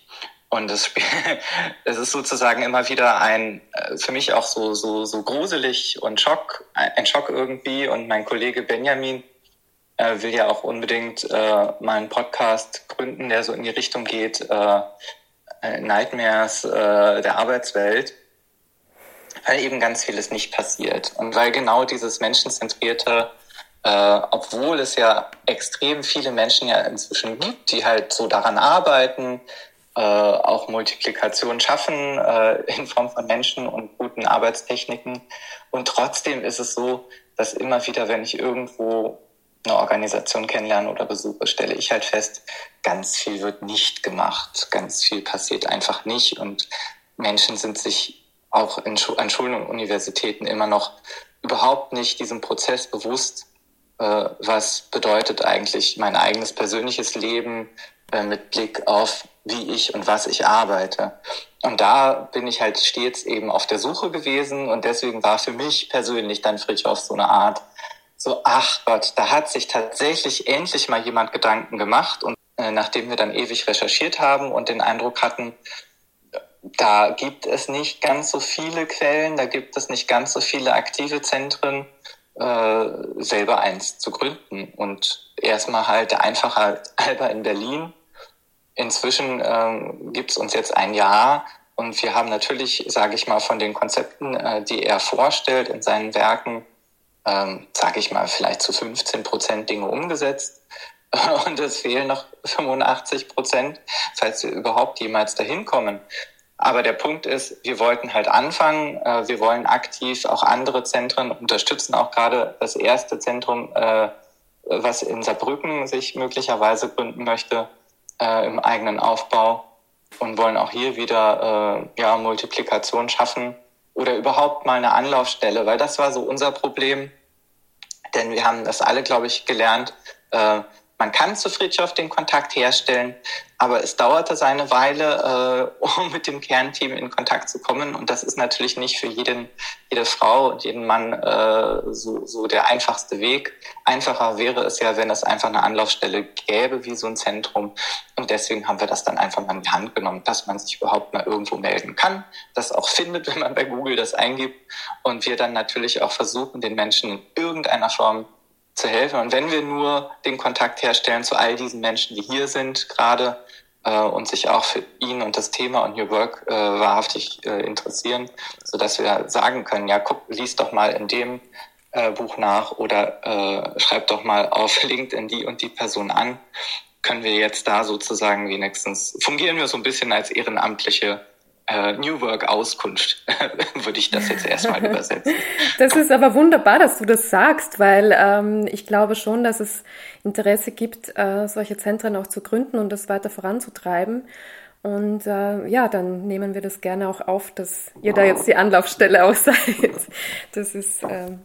H: Und es, es ist sozusagen immer wieder ein, äh, für mich auch so, so, so gruselig und Schock, ein Schock irgendwie. Und mein Kollege Benjamin, äh, will ja auch unbedingt äh, mal einen Podcast gründen, der so in die Richtung geht, äh, Nightmares äh, der Arbeitswelt, weil eben ganz vieles nicht passiert. Und weil genau dieses menschenzentrierte, äh, obwohl es ja extrem viele Menschen ja inzwischen gibt, die halt so daran arbeiten, äh, auch Multiplikation schaffen äh, in Form von Menschen und guten Arbeitstechniken. Und trotzdem ist es so, dass immer wieder, wenn ich irgendwo eine Organisation kennenlerne oder besuche, stelle ich halt fest, ganz viel wird nicht gemacht, ganz viel passiert einfach nicht und Menschen sind sich auch in, an Schulen und Universitäten immer noch überhaupt nicht diesem Prozess bewusst, äh, was bedeutet eigentlich mein eigenes persönliches Leben äh, mit Blick auf, wie ich und was ich arbeite. Und da bin ich halt stets eben auf der Suche gewesen und deswegen war für mich persönlich dann Fritjof so eine Art so, ach Gott, da hat sich tatsächlich endlich mal jemand Gedanken gemacht. Und äh, nachdem wir dann ewig recherchiert haben und den Eindruck hatten, da gibt es nicht ganz so viele Quellen, da gibt es nicht ganz so viele aktive Zentren, äh, selber eins zu gründen. Und erstmal halt der einfache halber in Berlin. Inzwischen ähm, gibt es uns jetzt ein Jahr und wir haben natürlich, sage ich mal, von den Konzepten, äh, die er vorstellt in seinen Werken, ähm, sage ich mal, vielleicht zu 15 Prozent Dinge umgesetzt. Und es fehlen noch 85 Prozent, falls wir überhaupt jemals dahin kommen. Aber der Punkt ist, wir wollten halt anfangen. Äh, wir wollen aktiv auch andere Zentren unterstützen, auch gerade das erste Zentrum, äh, was in Saarbrücken sich möglicherweise gründen möchte, äh, im eigenen Aufbau und wollen auch hier wieder ja, Multiplikation schaffen oder überhaupt mal eine Anlaufstelle, weil das war so unser Problem. Denn wir haben das alle, glaube ich, gelernt. Äh, man kann zu Fritjof den Kontakt herstellen, aber es dauerte seine Weile, äh, um mit dem Kernteam in Kontakt zu kommen. Und das ist natürlich nicht für jeden, jede Frau und jeden Mann äh, so, so der einfachste Weg. Einfacher wäre es ja, wenn es einfach eine Anlaufstelle gäbe, wie so ein Zentrum. Und deswegen haben wir das dann einfach mal in die Hand genommen, dass man sich überhaupt mal irgendwo melden kann, das auch findet, wenn man bei Google das eingibt. Und wir dann natürlich auch versuchen, den Menschen in irgendeiner Form zu helfen. Und wenn wir nur den Kontakt herstellen zu all diesen Menschen, die hier sind gerade äh, und sich auch für ihn und das Thema und New Work äh, wahrhaftig äh, interessieren, so dass wir sagen können, ja, guck, lies doch mal in dem äh, Buch nach oder äh, schreib doch mal auf LinkedIn die und die Person an, können wir jetzt da sozusagen wenigstens, fungieren wir so ein bisschen als ehrenamtliche äh, New Work Auskunft, würde ich das jetzt erstmal übersetzen.
B: Das ist aber wunderbar, dass du das sagst, weil ähm, ich glaube schon, dass es Interesse gibt, äh, solche Zentren auch zu gründen und das weiter voranzutreiben. Und äh, ja, dann nehmen wir das gerne auch auf, dass ihr da jetzt die Anlaufstelle auch seid. Das ist äh,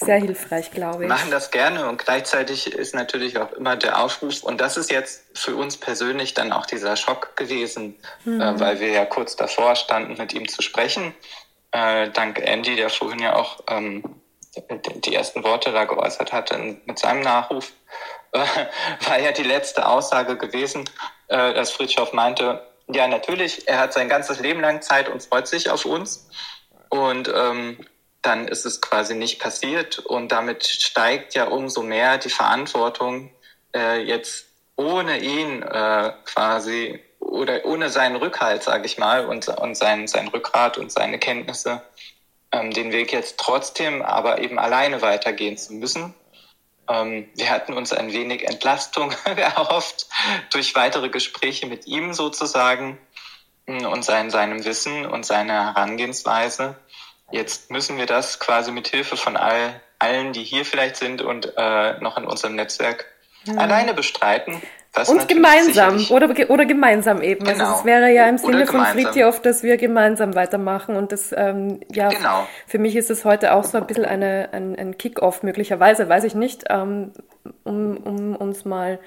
B: sehr hilfreich, glaube ich.
H: Machen das gerne und gleichzeitig ist natürlich auch immer der Aufruf, und das ist jetzt für uns persönlich dann auch dieser Schock gewesen, mhm. äh, weil wir ja kurz davor standen, mit ihm zu sprechen. Äh, dank Andy, der vorhin ja auch ähm, die ersten Worte da geäußert hatte mit seinem Nachruf, äh, war ja die letzte Aussage gewesen, äh, dass Fritjof meinte, ja, natürlich, er hat sein ganzes Leben lang Zeit und freut sich auf uns. Und ähm, dann ist es quasi nicht passiert. Und damit steigt ja umso mehr die Verantwortung, äh, jetzt ohne ihn äh, quasi oder ohne seinen Rückhalt, sage ich mal, und, und sein, sein Rückgrat und seine Kenntnisse, ähm, den Weg jetzt trotzdem aber eben alleine weitergehen zu müssen. Ähm, wir hatten uns ein wenig Entlastung erhofft durch weitere Gespräche mit ihm sozusagen mm, und sein, seinem Wissen und seiner Herangehensweise. Jetzt müssen wir das quasi mit Hilfe von all, allen, die hier vielleicht sind und äh, noch in unserem Netzwerk mhm. alleine bestreiten.
B: und gemeinsam oder, oder gemeinsam eben. Genau. Also es wäre ja im Sinne von Fritjof, dass wir gemeinsam weitermachen. Und das, ähm, ja, genau. für mich ist es heute auch so ein bisschen eine, ein, ein Kick-off möglicherweise, weiß ich nicht, ähm, um, um uns mal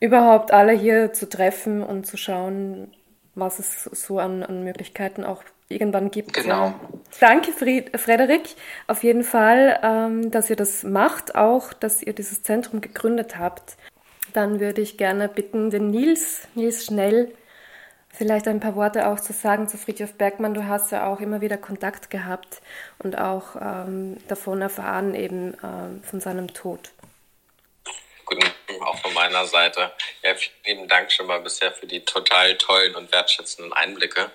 B: überhaupt alle hier zu treffen und zu schauen, was es so an, an Möglichkeiten auch irgendwann gibt.
H: Genau.
B: Ja. Danke, Fried, Frederik, auf jeden Fall, ähm, dass ihr das macht, auch, dass ihr dieses Zentrum gegründet habt. Dann würde ich gerne bitten, den Nils, Nils Schnell, vielleicht ein paar Worte auch zu sagen zu Friedhof Bergmann. Du hast ja auch immer wieder Kontakt gehabt und auch ähm, davon erfahren, eben ähm, von seinem Tod.
I: Guten Morgen auch von meiner Seite. Ja, vielen lieben Dank schon mal bisher für die total tollen und wertschätzenden Einblicke.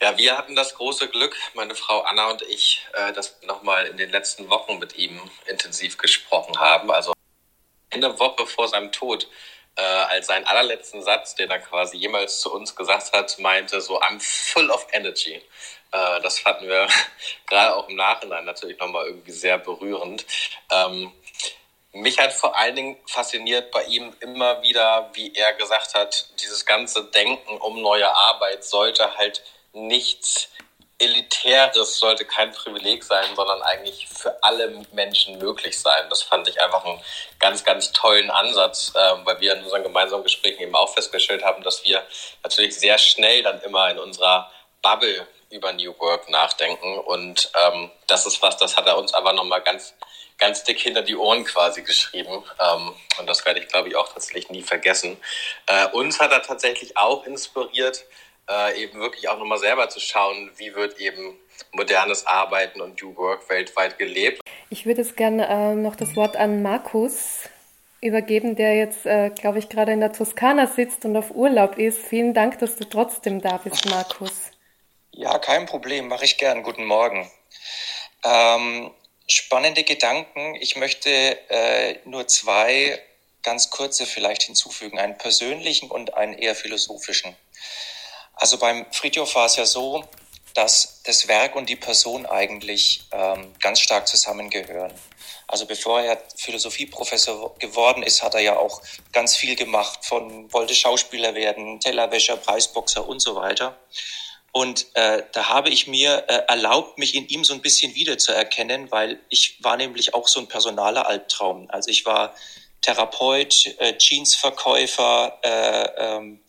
I: Ja, wir hatten das große Glück, meine Frau Anna und ich, äh, dass wir nochmal in den letzten Wochen mit ihm intensiv gesprochen haben. Also eine Woche vor seinem Tod, äh, als seinen allerletzten Satz, den er quasi jemals zu uns gesagt hat, meinte so, I'm full of energy. Äh, das fanden wir gerade auch im Nachhinein natürlich nochmal irgendwie sehr berührend. Ähm, mich hat vor allen Dingen fasziniert bei ihm immer wieder, wie er gesagt hat, dieses ganze Denken um neue Arbeit sollte halt nichts Elitäres sollte kein Privileg sein, sondern eigentlich für alle Menschen möglich sein. Das fand ich einfach einen ganz, ganz tollen Ansatz, äh, weil wir in unseren gemeinsamen Gesprächen eben auch festgestellt haben, dass wir natürlich sehr schnell dann immer in unserer Bubble über New Work nachdenken. Und ähm, das ist was, das hat er uns aber nochmal ganz, ganz dick hinter die Ohren quasi geschrieben. Ähm, und das werde ich, glaube ich, auch tatsächlich nie vergessen. Äh, uns hat er tatsächlich auch inspiriert, äh, eben wirklich auch nochmal selber zu schauen, wie wird eben modernes Arbeiten und New Work weltweit gelebt.
B: Ich würde jetzt gerne äh, noch das Wort an Markus übergeben, der jetzt, äh, glaube ich, gerade in der Toskana sitzt und auf Urlaub ist. Vielen Dank, dass du trotzdem da bist, Markus.
J: Ja, kein Problem, mache ich gern. Guten Morgen. Ähm, spannende Gedanken. Ich möchte äh, nur zwei ganz kurze vielleicht hinzufügen, einen persönlichen und einen eher philosophischen. Also beim Friedhof war es ja so, dass das Werk und die Person eigentlich ähm, ganz stark zusammengehören. Also bevor er Philosophieprofessor geworden ist, hat er ja auch ganz viel gemacht, von wollte Schauspieler werden, Tellerwäscher, Preisboxer und so weiter. Und äh, da habe ich mir äh, erlaubt, mich in ihm so ein bisschen wiederzuerkennen, weil ich war nämlich auch so ein personaler Albtraum. Also ich war Therapeut, äh, Jeansverkäufer, äh, ähm, äh,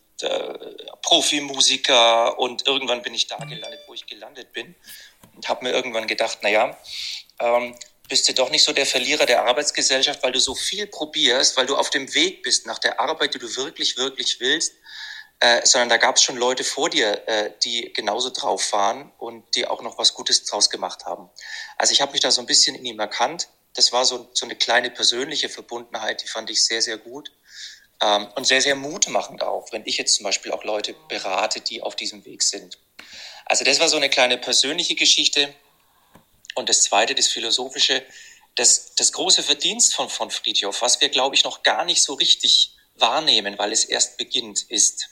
J: Profimusiker und irgendwann bin ich da gelandet, wo ich gelandet bin und habe mir irgendwann gedacht, naja, ähm, bist du doch nicht so der Verlierer der Arbeitsgesellschaft, weil du so viel probierst, weil du auf dem Weg bist nach der Arbeit, die du wirklich, wirklich willst, äh, sondern da gab es schon Leute vor dir, äh, die genauso drauf waren und die auch noch was Gutes draus gemacht haben. Also ich habe mich da so ein bisschen in ihm erkannt. Das war so, so eine kleine persönliche Verbundenheit, die fand ich sehr, sehr gut. Ähm, und sehr, sehr mutmachend auch, wenn ich jetzt zum Beispiel auch Leute berate, die auf diesem Weg sind. Also das war so eine kleine persönliche Geschichte. Und das Zweite, das Philosophische, das, das große Verdienst von, von Friedhof, was wir, glaube ich, noch gar nicht so richtig wahrnehmen, weil es erst beginnt, ist,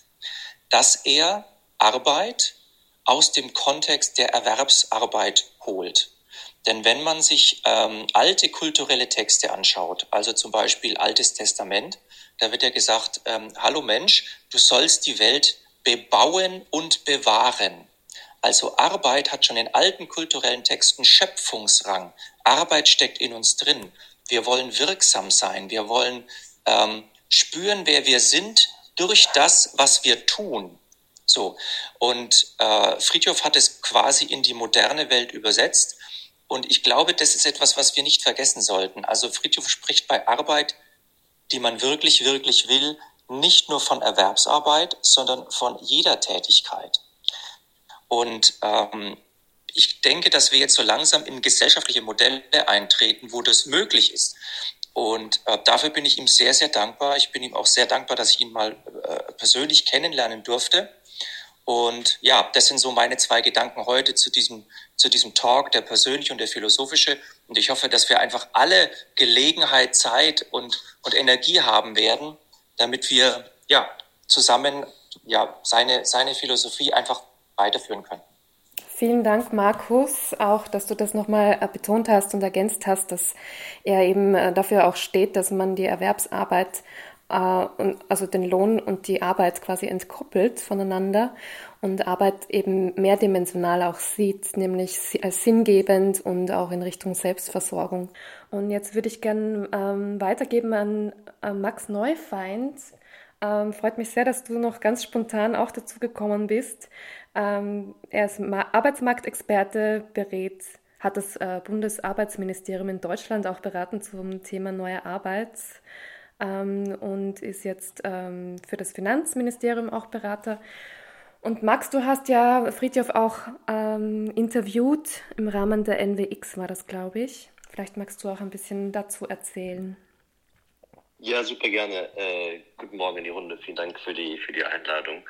J: dass er Arbeit aus dem Kontext der Erwerbsarbeit holt. Denn wenn man sich ähm, alte kulturelle Texte anschaut, also zum Beispiel Altes Testament, da wird ja gesagt, ähm, hallo Mensch, du sollst die Welt bebauen und bewahren. Also Arbeit hat schon in alten kulturellen Texten Schöpfungsrang. Arbeit steckt in uns drin. Wir wollen wirksam sein. Wir wollen ähm, spüren, wer wir sind durch das, was wir tun. So. Und äh, Friedhof hat es quasi in die moderne Welt übersetzt. Und ich glaube, das ist etwas, was wir nicht vergessen sollten. Also Friedhof spricht bei Arbeit, die man wirklich, wirklich will, nicht nur von Erwerbsarbeit, sondern von jeder Tätigkeit. Und ähm, ich denke, dass wir jetzt so langsam in gesellschaftliche Modelle eintreten, wo das möglich ist. Und äh, dafür bin ich ihm sehr, sehr dankbar. Ich bin ihm auch sehr dankbar, dass ich ihn mal äh, persönlich kennenlernen durfte. Und ja, das sind so meine zwei Gedanken heute zu diesem, zu diesem Talk, der persönliche und der philosophische. Und ich hoffe, dass wir einfach alle Gelegenheit, Zeit und, und Energie haben werden, damit wir ja zusammen ja seine, seine Philosophie einfach weiterführen können.
B: Vielen Dank, Markus, auch, dass du das nochmal äh, betont hast und ergänzt hast, dass er eben äh, dafür auch steht, dass man die Erwerbsarbeit, äh, also den Lohn und die Arbeit quasi entkoppelt voneinander und Arbeit eben mehrdimensional auch sieht, nämlich als sinngebend und auch in Richtung Selbstversorgung. Und jetzt würde ich gerne ähm, weitergeben an, an Max Neufeind. Ähm, freut mich sehr, dass du noch ganz spontan auch dazu gekommen bist. Ähm, er ist Arbeitsmarktexperte, berät, hat das äh, Bundesarbeitsministerium in Deutschland auch beraten zum Thema neue Arbeit ähm, und ist jetzt ähm, für das Finanzministerium auch Berater. Und Max, du hast ja Friedhof auch ähm, interviewt im Rahmen der NWX, war das, glaube ich. Vielleicht magst du auch ein bisschen dazu erzählen.
K: Ja, super gerne. Äh, guten Morgen in die Runde. Vielen Dank für die, für die Einladung.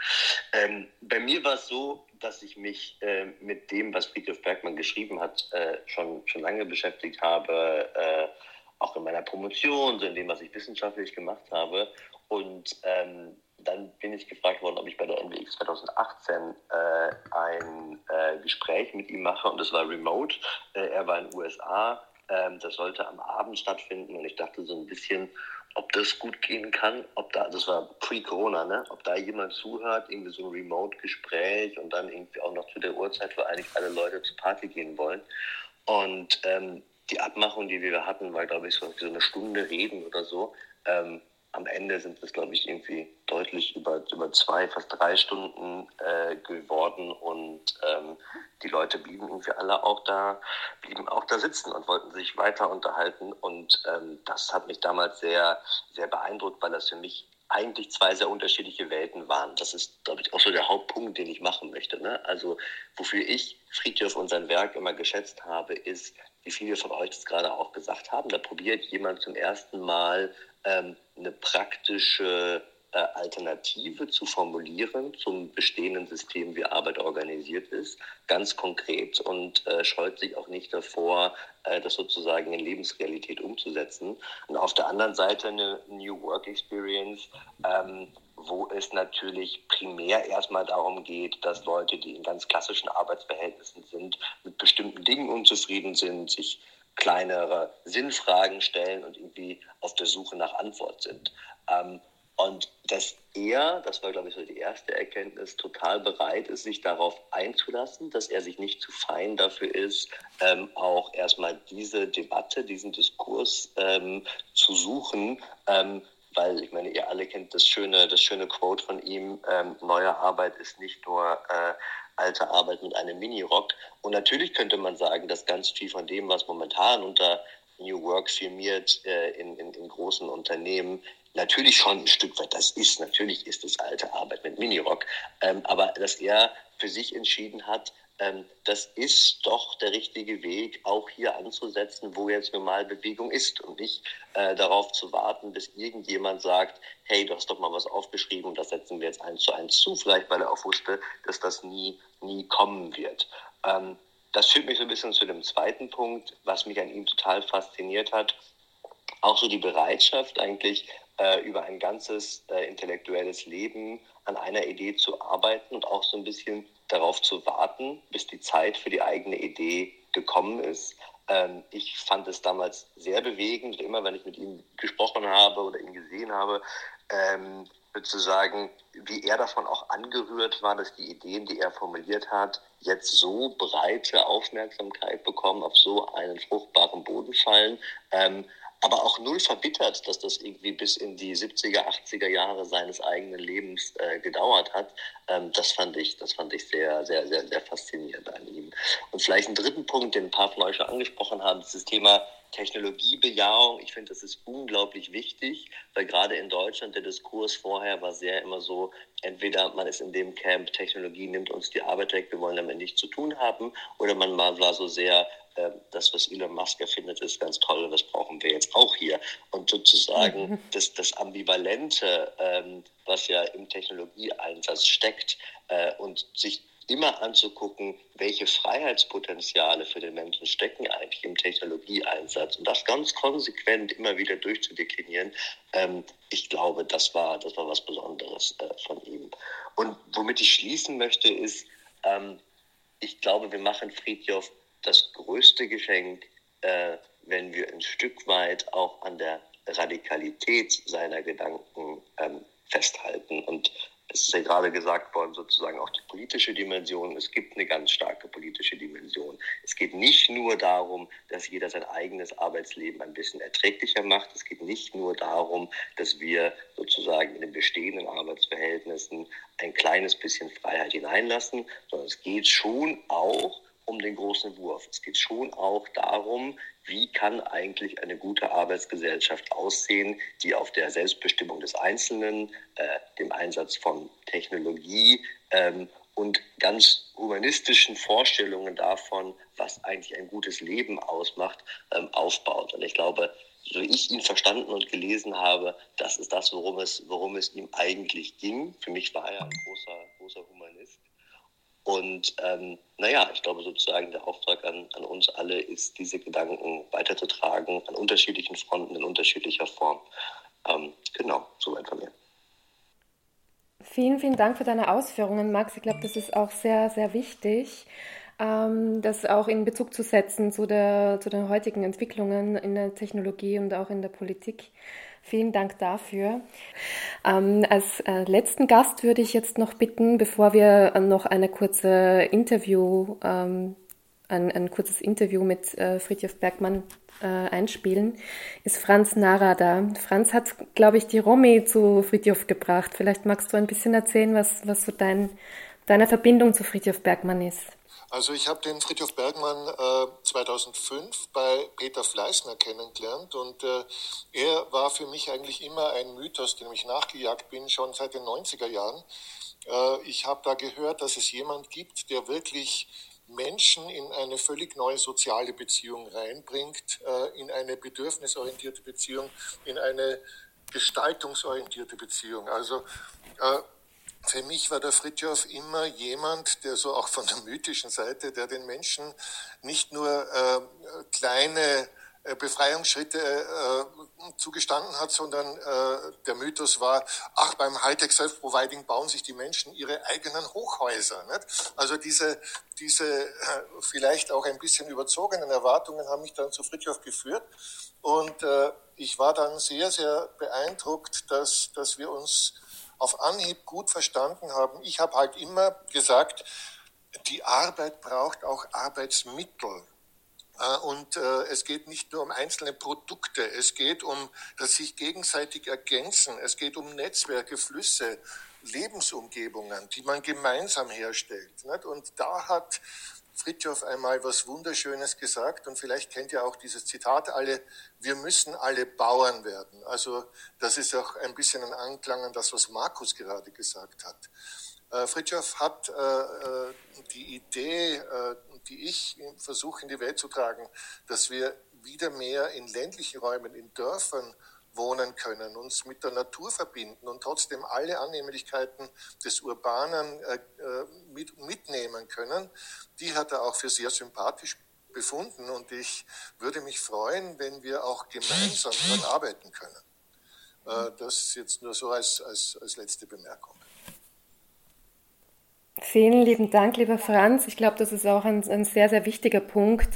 K: Ähm, bei mir war es so, dass ich mich äh, mit dem, was Friedrich Bergmann geschrieben hat, äh, schon, schon lange beschäftigt habe, äh, auch in meiner Promotion, so in dem, was ich wissenschaftlich gemacht habe. Und ähm, dann bin ich gefragt worden, ob ich bei der NWX 2018 äh, ein äh, Gespräch mit ihm mache und das war remote. er war in den USA. Ähm, das sollte am Abend stattfinden und ich dachte so ein bisschen, ob das gut gehen kann, ob da, das war pre-Corona, ne, ob da jemand zuhört, irgendwie so ein Remote-Gespräch und dann irgendwie auch noch zu der Uhrzeit, wo eigentlich alle Leute zur Party gehen wollen. Und ähm, die Abmachung, die wir hatten, war, glaube ich, so, so eine Stunde reden oder so. Ähm, am Ende sind es, glaube ich, irgendwie deutlich über, über zwei, fast drei Stunden äh, geworden und ähm, die Leute blieben irgendwie alle auch da, blieben auch da sitzen und wollten sich weiter unterhalten und ähm, das hat mich damals sehr, sehr beeindruckt, weil das für mich eigentlich zwei sehr unterschiedliche Welten waren. Das ist, glaube ich, auch so der Hauptpunkt, den ich machen möchte. Ne? Also wofür ich Friedhof und sein Werk immer geschätzt habe, ist, wie viele von euch das gerade auch gesagt haben, da probiert jemand zum ersten Mal ähm, eine praktische Alternative zu formulieren zum bestehenden System, wie Arbeit organisiert ist, ganz konkret und äh, scheut sich auch nicht davor, äh, das sozusagen in Lebensrealität umzusetzen. Und auf der anderen Seite eine New Work Experience, ähm, wo es natürlich primär erstmal darum geht, dass Leute, die in ganz klassischen Arbeitsverhältnissen sind, mit bestimmten Dingen unzufrieden sind, sich kleinere Sinnfragen stellen und irgendwie auf der Suche nach Antwort sind. Ähm, und dass er, das war glaube ich so die erste Erkenntnis, total bereit ist, sich darauf einzulassen, dass er sich nicht zu fein dafür ist, ähm, auch erstmal diese Debatte, diesen Diskurs ähm, zu suchen, ähm, weil ich meine, ihr alle kennt das schöne, das schöne Quote von ihm, ähm, neue Arbeit ist nicht nur äh, alte Arbeit mit einem Minirock. Und natürlich könnte man sagen, dass ganz viel von dem, was momentan unter New Work firmiert äh, in, in, in großen Unternehmen, natürlich schon ein Stück weit das ist. Natürlich ist es alte Arbeit mit Minirock. Ähm, aber dass er für sich entschieden hat, ähm, das ist doch der richtige Weg, auch hier anzusetzen, wo jetzt normal Bewegung ist und nicht äh, darauf zu warten, bis irgendjemand sagt, hey, du hast doch mal was aufgeschrieben und das setzen wir jetzt eins zu eins zu, vielleicht weil er auch wusste, dass das nie, nie kommen wird. Ähm, das führt mich so ein bisschen zu dem zweiten Punkt, was mich an ihm total fasziniert hat. Auch so die Bereitschaft eigentlich äh, über ein ganzes äh, intellektuelles Leben an einer Idee zu arbeiten und auch so ein bisschen darauf zu warten, bis die Zeit für die eigene Idee gekommen ist. Ähm, ich fand es damals sehr bewegend. Immer wenn ich mit ihm gesprochen habe oder ihn gesehen habe, ähm, sozusagen, wie er davon auch angerührt war, dass die Ideen, die er formuliert hat, jetzt so breite Aufmerksamkeit bekommen, auf so einen fruchtbaren Boden fallen. Ähm, aber auch null verbittert, dass das irgendwie bis in die 70er, 80er Jahre seines eigenen Lebens äh, gedauert hat. Ähm, das fand ich, das fand ich sehr, sehr, sehr, sehr faszinierend an ihm. Und vielleicht einen dritten Punkt, den ein paar von euch schon angesprochen haben, ist das Thema Technologiebejahung. Ich finde, das ist unglaublich wichtig, weil gerade in Deutschland der Diskurs vorher war sehr immer so, entweder man ist in dem Camp, Technologie nimmt uns die Arbeit weg, wir wollen damit nichts zu tun haben, oder man war so sehr, äh, das, was Elon Musk erfindet, ist ganz toll und das brauchen wir jetzt auch hier. Und sozusagen mhm. das, das Ambivalente, ähm, was ja im Technologieeinsatz steckt äh, und sich immer anzugucken, welche Freiheitspotenziale für den Menschen stecken eigentlich im Technologieeinsatz und das ganz konsequent immer wieder durchzudeklinieren. Ähm, ich glaube, das war, das war was Besonderes äh, von ihm. Und womit ich schließen möchte, ist, ähm, ich glaube, wir machen Friedjof das größte Geschenk, äh, wenn wir ein Stück weit auch an der Radikalität seiner Gedanken ähm, festhalten. Und es ist ja gerade gesagt worden, sozusagen auch die politische Dimension. Es gibt eine ganz starke politische Dimension. Es geht nicht nur darum, dass jeder sein eigenes Arbeitsleben ein bisschen erträglicher macht. Es geht nicht nur darum, dass wir sozusagen in den bestehenden Arbeitsverhältnissen ein kleines bisschen Freiheit hineinlassen, sondern es geht schon auch um den großen Wurf. Es geht schon auch darum, wie kann eigentlich eine gute Arbeitsgesellschaft aussehen, die auf der Selbstbestimmung des Einzelnen, äh, dem Einsatz von Technologie ähm, und ganz humanistischen Vorstellungen davon, was eigentlich ein gutes Leben ausmacht, ähm, aufbaut. Und ich glaube, so wie ich ihn verstanden und gelesen habe, das ist das, worum es, worum es ihm eigentlich ging. Für mich war er ein großer, großer Humanist. Und ähm, naja, ich glaube sozusagen der Auftrag an, an uns alle ist, diese Gedanken weiterzutragen an unterschiedlichen Fronten in unterschiedlicher Form. Ähm, genau, soweit von mir.
B: Vielen, vielen Dank für deine Ausführungen, Max. Ich glaube, das ist auch sehr, sehr wichtig, ähm, das auch in Bezug zu setzen zu, der, zu den heutigen Entwicklungen in der Technologie und auch in der Politik. Vielen Dank dafür. Ähm, als äh, letzten Gast würde ich jetzt noch bitten, bevor wir noch eine kurze Interview, ähm, ein, ein kurzes Interview mit äh, Friedhof Bergmann äh, einspielen, ist Franz Nara da. Franz hat, glaube ich, die Romy zu Friedhof gebracht. Vielleicht magst du ein bisschen erzählen, was, was so dein, deine Verbindung zu Friedhof Bergmann ist.
L: Also ich habe den Friedhof Bergmann äh, 2005 bei Peter Fleißner kennengelernt und äh, er war für mich eigentlich immer ein Mythos, dem ich nachgejagt bin, schon seit den 90er Jahren. Äh, ich habe da gehört, dass es jemand gibt, der wirklich Menschen in eine völlig neue soziale Beziehung reinbringt, äh, in eine bedürfnisorientierte Beziehung, in eine gestaltungsorientierte Beziehung. Also äh, für mich war der Fritjof immer jemand, der so auch von der mythischen Seite, der den Menschen nicht nur äh, kleine äh, Befreiungsschritte äh, zugestanden hat, sondern äh, der Mythos war, ach, beim Hightech Self-Providing bauen sich die Menschen ihre eigenen Hochhäuser. Nicht? Also diese, diese äh, vielleicht auch ein bisschen überzogenen Erwartungen haben mich dann zu Fritjof geführt. Und äh, ich war dann sehr, sehr beeindruckt, dass, dass wir uns auf Anhieb gut verstanden haben. Ich habe halt immer gesagt, die Arbeit braucht auch Arbeitsmittel. Äh, und äh, es geht nicht nur um einzelne Produkte, es geht um das sich gegenseitig ergänzen, es geht um Netzwerke, Flüsse, Lebensumgebungen, die man gemeinsam herstellt. Und da hat Fritjof einmal was Wunderschönes gesagt und vielleicht kennt ihr auch dieses Zitat alle, wir müssen alle Bauern werden. Also das ist auch ein bisschen ein Anklang an das, was Markus gerade gesagt hat. Äh, Fritjof hat äh, äh die Idee, äh, die ich versuche in die Welt zu tragen, dass wir wieder mehr in ländlichen Räumen, in Dörfern wohnen können, uns mit der Natur verbinden und trotzdem alle Annehmlichkeiten des Urbanen äh, äh, mit, mitnehmen können, die hat er auch für sehr sympathisch befunden und ich würde mich freuen, wenn wir auch gemeinsam daran arbeiten können. Äh, das jetzt nur so als, als, als letzte Bemerkung.
B: Vielen lieben Dank, lieber Franz. Ich glaube, das ist auch ein, ein sehr, sehr wichtiger Punkt.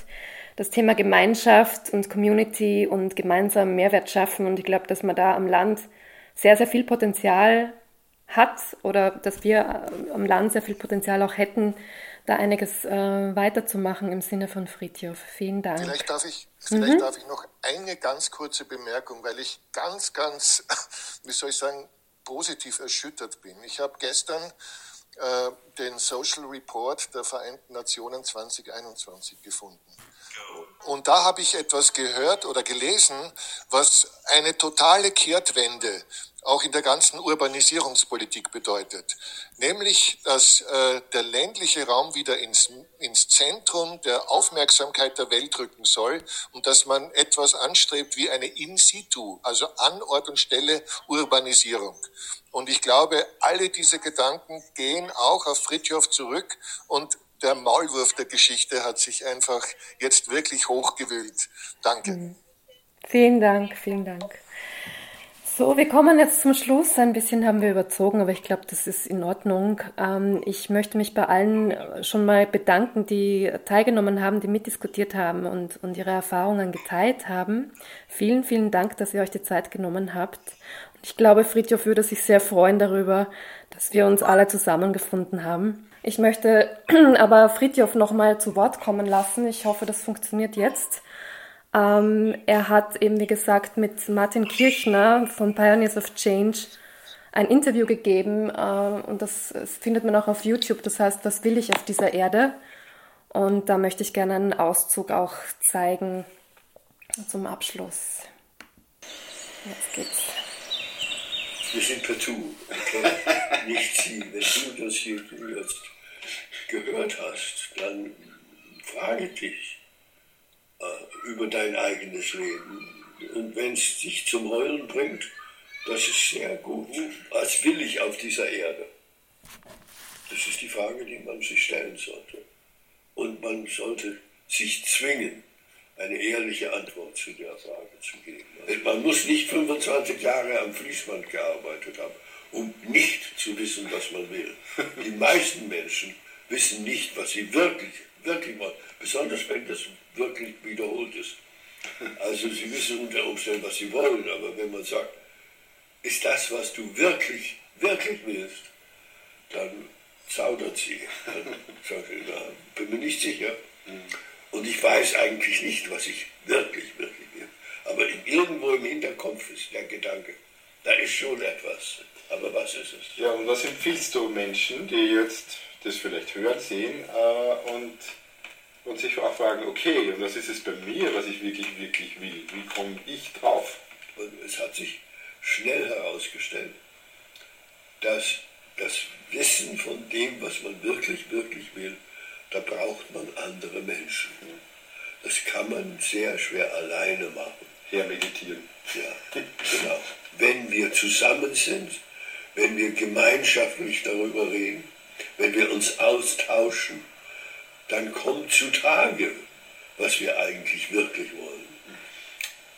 B: Das Thema Gemeinschaft und Community und gemeinsam Mehrwert schaffen. Und ich glaube, dass man da am Land sehr, sehr viel Potenzial hat oder dass wir äh, am Land sehr viel Potenzial auch hätten, da einiges äh, weiterzumachen im Sinne von Fritjof. Vielen Dank.
L: Vielleicht darf ich, vielleicht mhm. darf ich noch eine ganz kurze Bemerkung, weil ich ganz, ganz, wie soll ich sagen, positiv erschüttert bin. Ich habe gestern äh, den Social Report der Vereinten Nationen 2021 gefunden. Und da habe ich etwas gehört oder gelesen, was eine totale Kehrtwende auch in der ganzen Urbanisierungspolitik bedeutet. Nämlich, dass äh, der ländliche Raum wieder ins, ins Zentrum der Aufmerksamkeit der Welt rücken soll und dass man etwas anstrebt wie eine In-situ, also an Ort und Stelle Urbanisierung. Und ich glaube, alle diese Gedanken gehen auch auf Fritjof zurück und der Maulwurf der Geschichte hat sich einfach jetzt wirklich hochgewühlt. Danke. Mhm.
B: Vielen Dank, vielen Dank. So, wir kommen jetzt zum Schluss. Ein bisschen haben wir überzogen, aber ich glaube, das ist in Ordnung. Ähm, ich möchte mich bei allen schon mal bedanken, die teilgenommen haben, die mitdiskutiert haben und, und ihre Erfahrungen geteilt haben. Vielen, vielen Dank, dass ihr euch die Zeit genommen habt. Ich glaube, Friedhof würde sich sehr freuen darüber, dass wir uns alle zusammengefunden haben. Ich möchte aber Friedhof noch mal zu Wort kommen lassen. Ich hoffe, das funktioniert jetzt. Ähm, er hat eben, wie gesagt, mit Martin Kirchner von Pioneers of Change ein Interview gegeben äh, und das, das, findet man auch auf YouTube. Das heißt, was will ich auf dieser Erde? Und da möchte ich gerne einen Auszug auch zeigen zum Abschluss. Jetzt geht's.
F: Wir sind Du, okay? nicht Sie. Wenn du das hier jetzt gehört hast, dann frage dich, äh, über dein eigenes Leben. Und wenn es dich zum Heulen bringt, das ist sehr gut. Was will ich auf dieser Erde? Das ist die Frage, die man sich stellen sollte. Und man sollte sich zwingen, eine ehrliche Antwort zu der Frage zu geben. Man muss nicht 25 Jahre am Fließband gearbeitet haben, um nicht zu wissen, was man will. Die meisten Menschen wissen nicht, was sie wirklich, wirklich wollen. Besonders wenn das wirklich wiederholt ist. Also sie wissen unter Umständen, was sie wollen, aber wenn man sagt, ist das, was du wirklich, wirklich willst, dann zaudert sie. Dann sagt sie, na, bin mir nicht sicher. Und ich weiß eigentlich nicht, was ich wirklich, wirklich will. Aber irgendwo im Hinterkopf ist der Gedanke, da ist schon etwas. Aber was ist es?
M: Ja, und was empfiehlst du Menschen, die jetzt das vielleicht hören, sehen äh, und und sich auch fragen, okay, und was ist es bei mir, was ich wirklich, wirklich will? Wie komme ich drauf?
F: Und es hat sich schnell herausgestellt, dass das Wissen von dem, was man wirklich, wirklich will, da braucht man andere Menschen. Das kann man sehr schwer alleine machen.
M: Hermeditieren.
F: Ja, genau. Wenn wir zusammen sind, wenn wir gemeinschaftlich darüber reden, wenn wir uns austauschen, dann kommt zutage, was wir eigentlich wirklich wollen.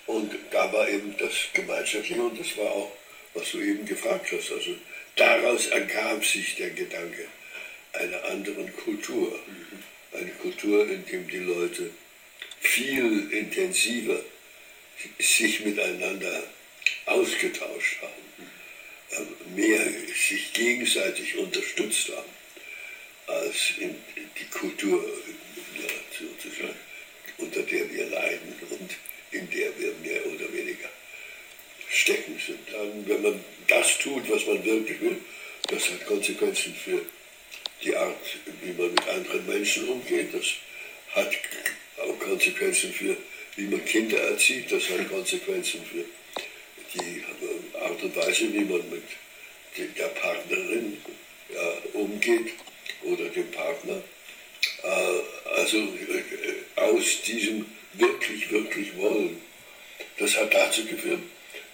F: Und da war eben das Gemeinschaftliche und das war auch, was du eben gefragt hast. Also daraus ergab sich der Gedanke einer anderen Kultur. Eine Kultur, in der die Leute viel intensiver sich miteinander ausgetauscht haben, mehr sich gegenseitig unterstützt haben als in die Kultur, sozusagen, unter der wir leiden und in der wir mehr oder weniger stecken sind. Dann, wenn man das tut, was man wirklich will, das hat Konsequenzen für die Art, wie man mit anderen Menschen umgeht. Das hat auch Konsequenzen für, wie man Kinder erzieht. Das hat Konsequenzen für die Art und Weise, wie man mit der Partnerin ja, umgeht oder dem Partner. Äh, also äh, aus diesem wirklich, wirklich Wollen. Das hat dazu geführt,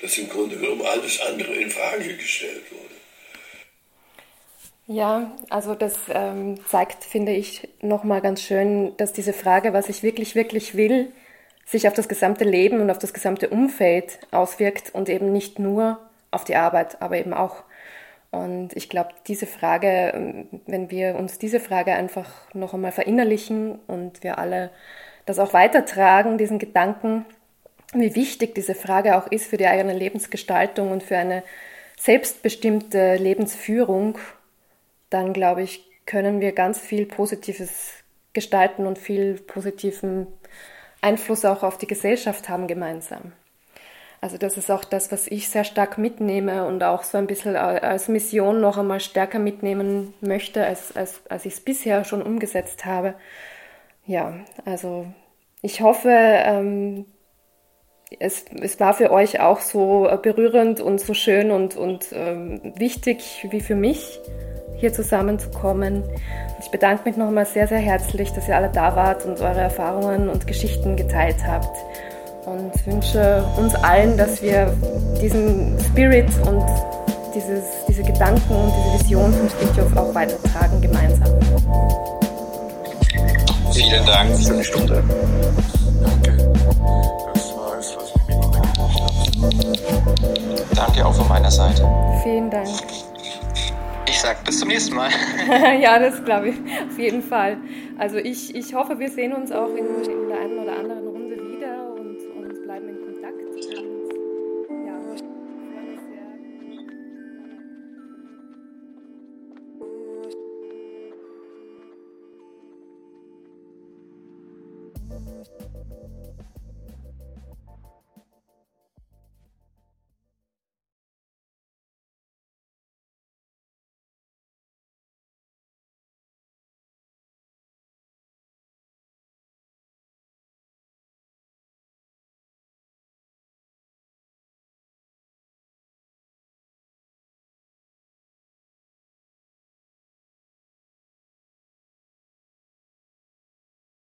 F: dass im Grunde genommen alles andere in Frage gestellt wurde.
B: Ja, also das ähm, zeigt, finde ich, nochmal ganz schön, dass diese Frage, was ich wirklich, wirklich will, sich auf das gesamte Leben und auf das gesamte Umfeld auswirkt und eben nicht nur auf die Arbeit, aber eben auch. Und ich glaube, diese Frage, wenn wir uns diese Frage einfach noch einmal verinnerlichen und wir alle das auch weitertragen, diesen Gedanken, wie wichtig diese Frage auch ist für die eigene Lebensgestaltung und für eine selbstbestimmte Lebensführung, dann glaube ich, können wir ganz viel Positives gestalten und viel positiven Einfluss auch auf die Gesellschaft haben gemeinsam. Also das ist auch das, was ich sehr stark mitnehme und auch so ein bisschen als Mission noch einmal stärker mitnehmen möchte, als, als, als ich es bisher schon umgesetzt habe. Ja, also ich hoffe, ähm, es, es war für euch auch so berührend und so schön und, und ähm, wichtig wie für mich, hier zusammenzukommen. Ich bedanke mich nochmal sehr, sehr herzlich, dass ihr alle da wart und eure Erfahrungen und Geschichten geteilt habt. Und wünsche uns allen, dass wir diesen Spirit und dieses, diese Gedanken und diese Vision von Fritjof auch weitertragen gemeinsam.
I: Vielen Dank für die Stunde.
M: Danke. Das war es, was ich mitgebracht habe.
J: Danke auch von meiner Seite.
B: Vielen Dank.
J: Ich sage bis zum nächsten Mal.
B: ja, das glaube ich auf jeden Fall. Also ich, ich hoffe, wir sehen uns auch in, in der einen oder anderen Runde